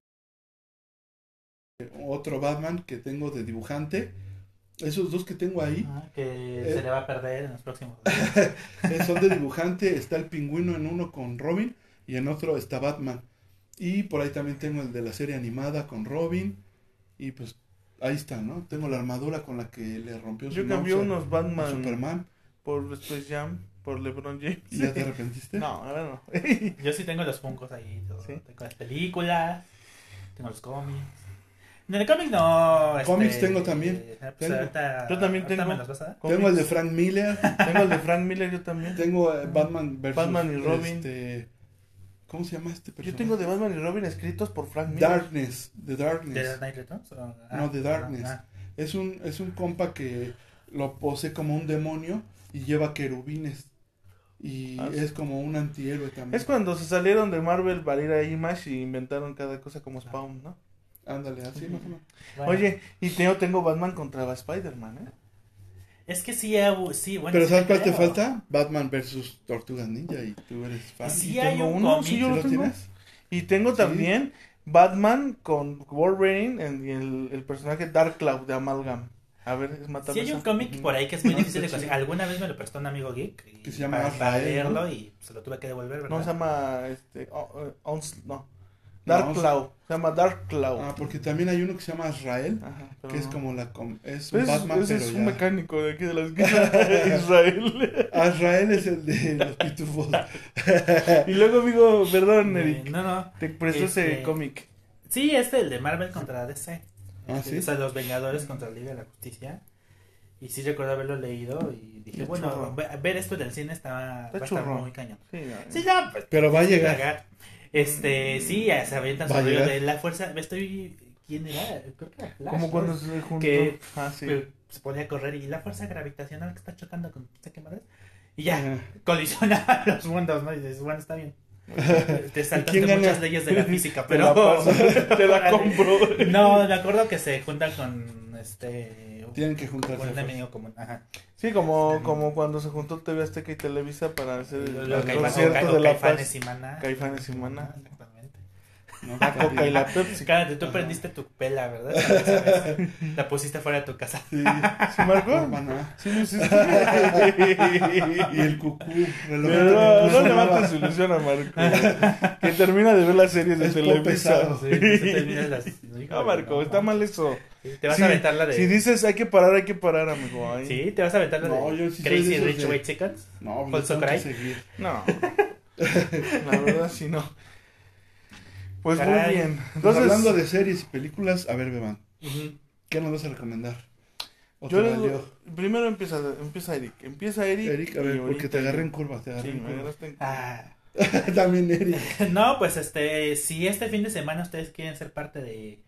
Otro Batman que tengo de dibujante. Esos dos que tengo ahí Que Eh. se le va a perder en los próximos días. eh, son de dibujante. Está el pingüino en uno con Robin y en otro está Batman. Y por ahí también tengo el de la serie animada con Robin. Y pues ahí está, ¿no? Tengo la armadura con la que le rompió su Yo cambié unos Batman Superman. por Space Jam, por LeBron James. ¿Y ya te arrepentiste? No, ahora no. Yo sí tengo los funcos ahí. todo. Sí. Tengo las películas, tengo los cómics. En el cómic no. este, Cómics tengo también. pues Tengo. ahorita- Yo también tengo. me los vas a dar. Tengo el de Frank Miller. Tengo el de Frank Miller, yo también. Tengo eh, Batman versus Batman y Robin. este, ¿Cómo se llama este personaje? Yo tengo de Batman y Robin escritos por Frank Miller. Darkness, The Darkness. ¿De Dark Returns? o- ah, No, The Darkness. ah, Es un es un compa que lo posee como un demonio y lleva querubines. Y Ah, sí. es como un antihéroe también. Es cuando se salieron de Marvel para ir a Image y inventaron cada cosa como Spawn, ¿no? Ándale, así más o menos. bueno. Oye, y tengo, tengo Batman contra Spider-Man, ¿eh? Es que sí, eh, sí, bueno. Pero sí ¿sabes cuál te falta? Batman versus Tortugas Ninja y tú eres fan. Sí, Y hay tengo un uno, cómic. sí, yo ¿Sí lo tengo. tienes? Y tengo Sí. también Batman con Wolverine en- y el, el personaje Dark Cloud de Amalgam. A ver, es matando. Sí hay un cómic por ahí que es muy No, difícil de conseguir. Alguna vez me lo prestó un amigo geek. y Que se llama para, ¿no? leerlo y se lo tuve que devolver, ¿verdad? No se llama este oh, Ons- no. Dark No, Cloud. Se llama Dark Cloud. Ah, porque también hay uno que se llama Israel, Ajá, que es como la com- es Pues un Batman ese pero es ya. un mecánico de aquí de la esquina Israel. Azrael es el de los pitufos. y luego digo, perdón, Eric, No, no. te prestó este- ese cómic. Sí, este, el de Marvel contra DC. Ah, Este, ¿sí? O sea, los Vengadores contra la Liga de la Justicia. Y sí recuerdo haberlo leído y dije, Qué bueno, churro. ver esto del cine está, va a estar muy cañón. Sí, no, Sí, no, pues, Pero va a llegar. Este, sí, ya se avientan sobre llegar. de la fuerza. Me estoy. ¿Quién era? Creo que era Flash. Como ¿no? cuando se juntó. Que- Ah, sí. Pero se ponía a correr y la fuerza gravitacional que está chocando con qué madre. Y ya, colisiona los mundos, ¿no? Y dices, bueno, está bien. Te saltaste quién gana? muchas leyes de la física, Te la pero. paso, te la compro. No, me acuerdo que se juntan con este. Tienen que juntarse. con un enemigo común. Ajá. Sí, como, como cuando se juntó TV Azteca y Televisa para hacer el, concierto de La Caifanes y Maná. Caifanes y Maná. ¿No? La Coca y la Pepsi. Cállate, tú Ajá. prendiste tu pela, ¿verdad? La pusiste fuera de tu casa. Sí, ¿Sí, Marco? Maná. Sí, sí, sí. Y el cucú. Pero relojito no, no levantes su ilusión a Marco. Que termina de ver las series de pesado. Sí, las- No, Marco, está mal eso. Te vas Sí, a aventar la de. Si dices hay que parar, hay que parar, amigo. Ay. Sí, te vas a aventar la No, de yo sí soy Crazy Rich White Chickens. No, ¿Con pues seguir. No. La verdad, sí, no. Pues muy bien. Pues hablando de series y películas, a ver, Beban, ¿qué nos vas a recomendar? ¿O yo les- primero empieza, empieza Eric. Empieza Eric. Eric, a ver, porque te agarré en curva, te agarré Sí, en me agarraste en Ah. También Eric. No, pues este, si este fin de semana ustedes quieren ser parte de,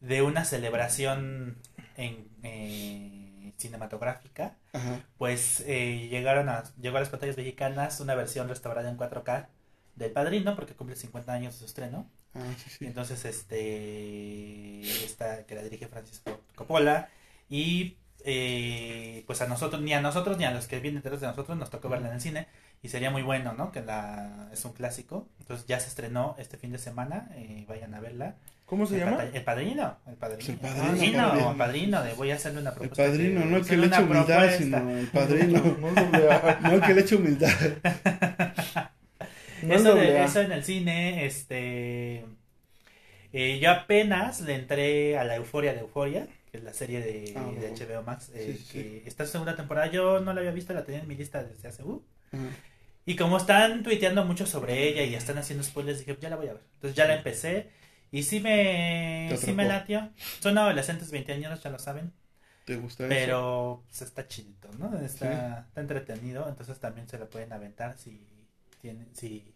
de una celebración en, eh, cinematográfica, Ajá. pues eh, llegaron a, llegó a las pantallas mexicanas una versión restaurada en 4K del Padrino, porque cumple 50 años de su estreno. Ah, sí, sí. Entonces, este, esta que la dirige Francis Ford Coppola y eh, pues a nosotros, ni a nosotros ni a los que vienen detrás de nosotros nos tocó verla en el cine y sería muy bueno, ¿no? Que la es un clásico. Entonces ya se estrenó este fin de semana, eh, vayan a verla. ¿Cómo se el llama? El padrino, el padrino. El Padrino, padrino, padrino. el padrino, de voy a hacerle una El propuesta. padrino, que- no el que le una humildad, propuesta. sino el padrino. No el que le echa humildad. No eso, de, eso en el cine, este. eh, yo apenas le entré a la euforia de Euforia, que es la serie de, Ah. HBO Max, eh, Sí, sí, que está en segunda temporada. Yo no la había visto, la tenía en mi lista desde hace. uh. Ajá. Y como están tuiteando mucho sobre ella y están haciendo spoilers, dije, ya la voy a ver. Entonces ya la empecé y sí me, sí me latió. Son adolescentes 20 años, ya lo saben. ¿Te gusta eso? Pero pues, está chidito, ¿no? Está, está entretenido, entonces también se lo pueden aventar si tienen, si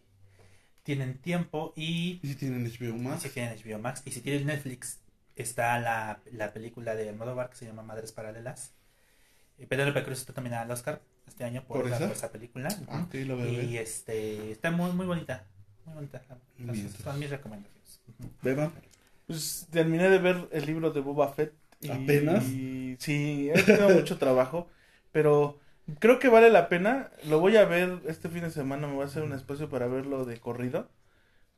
tienen tiempo y, ¿Y si tienen HBO y Max? si tienen HBO Max y si tienen Netflix está la, la película de Almodóvar que se llama Madres Paralelas. Y Penélope Cruz está también al Oscar este año por, ¿Por la- esa? por esa película. Ah, lo y este está muy muy bonita, muy bonita. Entonces, Mientras. son mis recomendaciones. Beba. Pues terminé de ver el libro de Boba Fett. Y, ¿Apenas? sí, he tenido mucho trabajo, pero creo que vale la pena. Lo voy a ver este fin de semana, me voy a hacer un espacio para verlo de corrido,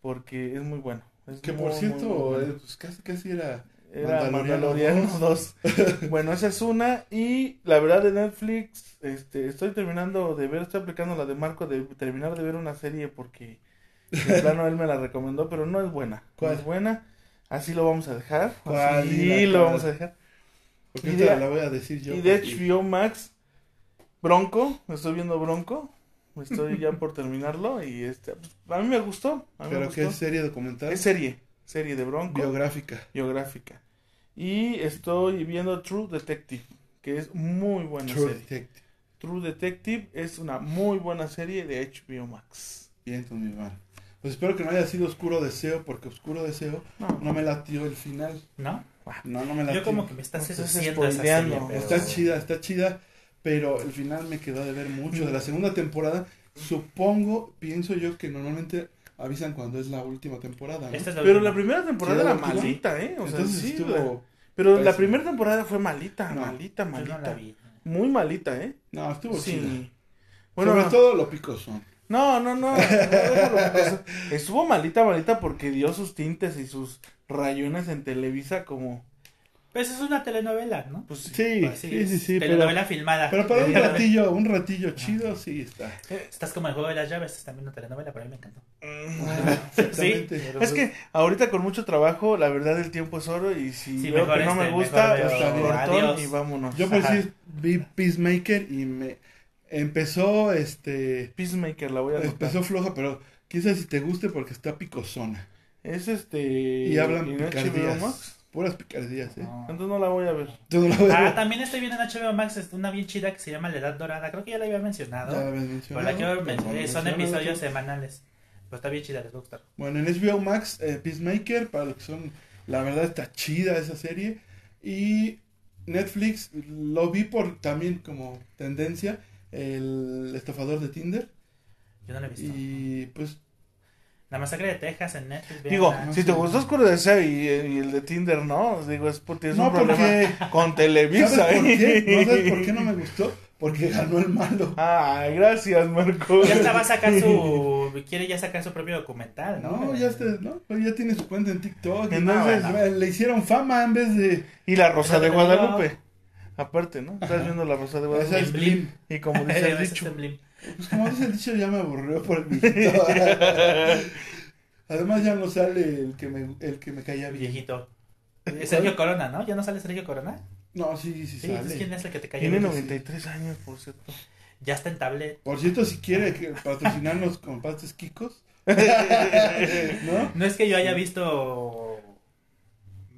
porque es muy bueno. Es Que muy, por cierto, muy bueno. eh, pues casi, casi era. Era Mandaloriano Mandaloriano 2. bueno, esa es una. Y la verdad de Netflix, este, estoy terminando de ver, estoy aplicando la de Marco de terminar de ver una serie porque de plano él me la recomendó, pero no es buena. ¿Cuál? No es buena. Así lo vamos a dejar. ¿Cuál? Así lo vamos a dejar. Porque Y de- la voy a decir yo. y de HBO Max, Bronco, estoy viendo Bronco. Estoy ya por terminarlo y este, pues, a mí me gustó. A mí me Pero que gustó. es serie documental. Es serie, serie de Bronco. biográfica. biográfica. Y estoy viendo True Detective, que es muy buena True serie. Detective. True Detective es una muy buena serie de HBO Max. Bien, entonces, mi hermano. Pues espero que no haya sido Oscuro Deseo, porque Oscuro Deseo No, no me latió el final. ¿No? No, no me latió. Yo como que me está No estás seduciendo esa spoileando. serie, pero... Está chida, está chida, pero el final me quedó de ver mucho. De la segunda temporada, supongo, pienso yo que normalmente avisan cuando es la última temporada. ¿no? Esta es la Pero última. la primera temporada ¿Sí, la era última? malita, ¿eh? O sea, Entonces sí, estuvo... pero la primera temporada fue malita, No. malita, Yo malita. no la vi. Muy malita, ¿eh? No, estuvo chida. Sí. Bueno, Sobre todo lo picosón. no, no, no. estuvo malita, malita porque dio sus tintes y sus rayones en Televisa como... Pues es una telenovela, ¿no? Pues sí. Sí, Pues sí, sí, sí, pero, telenovela filmada. pero para un ratillo, un ratillo chido, sí está. Estás como el juego de las llaves, es también una telenovela, pero a mí me encantó. Exactamente. pero Es pues- que ahorita con mucho trabajo, la verdad el tiempo es oro y si Sí, veo mejor que no este, me gusta, mejor veo- pues, cortón adiós. y vámonos. Yo pues Ajá. sí vi Peacemaker y me empezó este Peacemaker la voy a anotar. empezó floja, pero quién sabe si te guste porque está picosona. Es este... Y hablan HBO picardías. Puras picardías, eh. No. Entonces no la voy a ver. Yo no la voy a Ah, ver. también estoy viendo en HBO Max es una bien chida que se llama La Edad Dorada. Creo que ya la había mencionado. Ya la habías pero mencionado, la quiero pero men- no son episodios semanales. Pero está bien chida, les va a gustar. Bueno, en HBO Max, eh, Peacemaker, para los que son, la verdad está chida esa serie. Y Netflix, lo vi por también como tendencia, el estafador de Tinder. Yo no la he visto. Y pues, La masacre de Texas en Netflix. Digo, si te gustó Oscuro Deseo y, y el de Tinder no, digo, es porque tienes no, un problema con Televisa. ¿sabes por ¿eh? qué? ¿No sabes por qué no me gustó? Porque ganó el malo. Ay, gracias, Marco. Ya hasta va a sacar su. Quiere ya sacar su propio documental, ¿no? No, ya, está, ¿no? Pues ya tiene su cuenta en TikTok. y Entonces, no, le hicieron fama en vez de... Y la Rosa de. Guadalupe. Aparte, ¿no? Estás viendo la Rosa de Esa Guadalupe. es Blim. Y como dice el es dicho. Pues como dice el dicho, ya me aburrió por el viejito. Además ya no sale el que me, el que me caía bien. Viejito. Eh, Sergio Corona, ¿no? ¿Ya no sale Sergio Corona? No, sí, sí, Sí, sale. ¿quién es el que te cae Tiene bien? 93 años, por cierto. Ya está en tablet. Por cierto, si quiere que patrocinarnos con pastes Kikos. ¿No? No es que yo haya visto.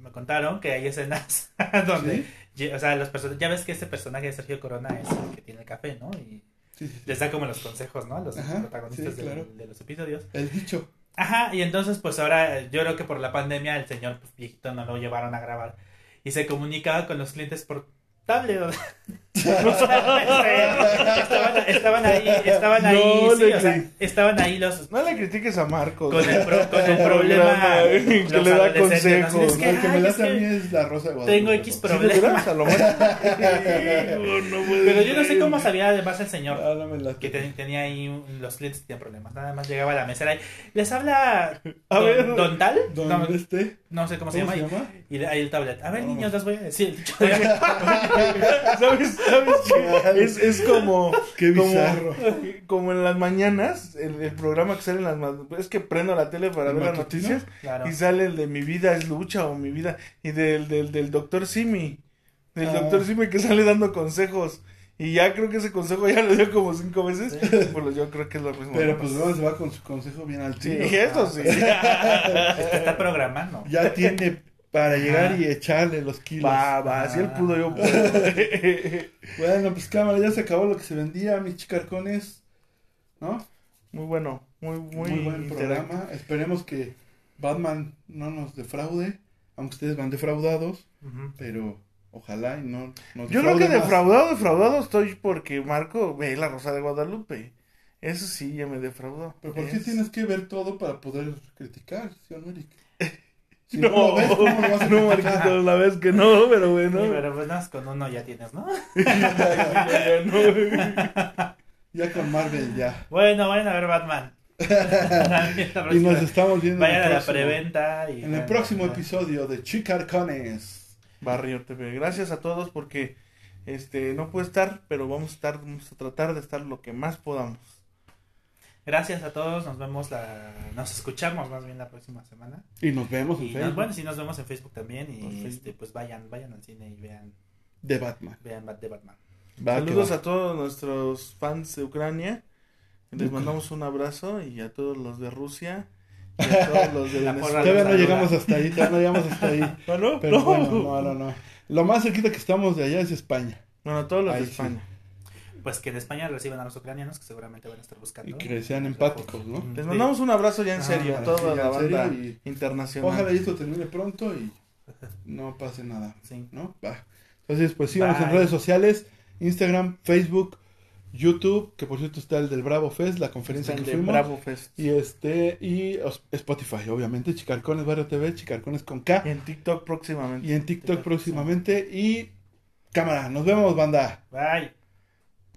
Me contaron que hay escenas donde. O sea, los person- ya ves que ese personaje de Sergio Corona es el que tiene el café, ¿no? Y. les da como los consejos, ¿no? A los Ajá, protagonistas sí, claro. de los episodios. El dicho. Ajá, y entonces pues ahora eh, yo creo que por la pandemia el señor pues, viejito no lo llevaron a grabar y se comunicaba con los clientes por tablet. o sea, estaban, estaban ahí, estaban ahí, No sí, o sea, estaban ahí los No le critiques a Marcos. con el, pro- con el problema que le da adolescentes, ¿no? consejos. Es que, el que me ay, da es que también es la rosa de Guadalupe. tengo X ¿Sí de problema. veras? A lo mejor. No puede Pero yo no sé cómo sabía además el señor Ah, me que ten- tenía ahí un- los clientes tenían problemas. Nada más llegaba a la mesera y les habla A don, ver. don tal, Don no, este, no sé cómo, se ¿cómo llama, se llama? y, ahí el tablet. A ver, No. niños, les voy a decir. ¿Sabes? ¿Sabes qué? Es, es como. Qué como- bizarro. Como en las mañanas, el, el programa que sale en las ma- Es que prendo la tele para ¿El ver las matutino? noticias Claro. y sale el de mi vida es lucha o mi vida. Y del, del, del doctor Simi. Del Ah. doctor Simi que sale dando consejos. Y ya creo que ese consejo ya lo dio como cinco veces. Pues yo creo que es lo mismo. Pero pues luego se va con su consejo bien al Sí, tiro. eso sí. Está programando. Ya tiene para llegar Ajá. y echarle los kilos. Va, va, si él pudo, yo puedo. Bueno, pues cámara, ya se acabó lo que se vendía, mis chicarcones. ¿No? Muy bueno, muy, Muy, muy, buen programa. Esperemos que Batman no nos defraude, aunque ustedes van defraudados, pero ojalá y no nos Yo creo que más. defraudado, defraudado estoy porque Marco ve la Rosa de Guadalupe. Eso sí, ya me defraudó. Pero ¿por qué Es- tienes que ver todo para poder criticar, ¿sí no, Eric? Si No, lo ves, ¿cómo lo vas a no, la vez que no, pero bueno. Sí, pero pues nada, con uno ya tienes, ¿no? Ya, ya, no. Ya con Marvel, ya. Bueno, vayan a ver Batman. Y nos estamos viendo Vayan en a el la próximo, preventa. Y en el próximo episodio de Chicarcones. Barrio TV. Gracias a todos porque este no puede estar, pero vamos a estar, vamos a tratar de estar lo que más podamos. Gracias a todos. Nos vemos la. Nos escuchamos más bien la próxima semana. Y nos vemos en Y nos- Facebook bueno, sí, nos vemos en Facebook también. Y Facebook. este, pues vayan, vayan al cine y vean, de Batman. vean de Batman. Va, Saludos a todos nuestros fans de Ucrania. Les Ucrania. mandamos un abrazo y a todos los de Rusia y a todos los de La Venezuela. Todavía no llegamos hasta ahí, todavía no llegamos hasta ahí. ¿Ah, no? Pero No. bueno, no, no, no. Lo más cerquita que estamos de allá es España. Bueno, a todos los Ahí de sí. Pues que en España reciban a los ucranianos que seguramente van a estar buscando. Y que sean empáticos, ¿no? Les mandamos un abrazo ya en Ah, serio a toda la en banda y- internacional. Ojalá y esto termine pronto y no pase nada, Sí. ¿no? Va. Entonces, pues síganos en Bye. redes sociales, Instagram, Facebook, YouTube, que por cierto está el del Bravo Fest, la conferencia El que de fuimos. Bravo Fest. Y este, y Spotify, obviamente, Chicarcones Barrio TV, Chicarcones con K. Y en TikTok próximamente. Y en TikTok próximamente. Y cámara, nos vemos, banda. Bye.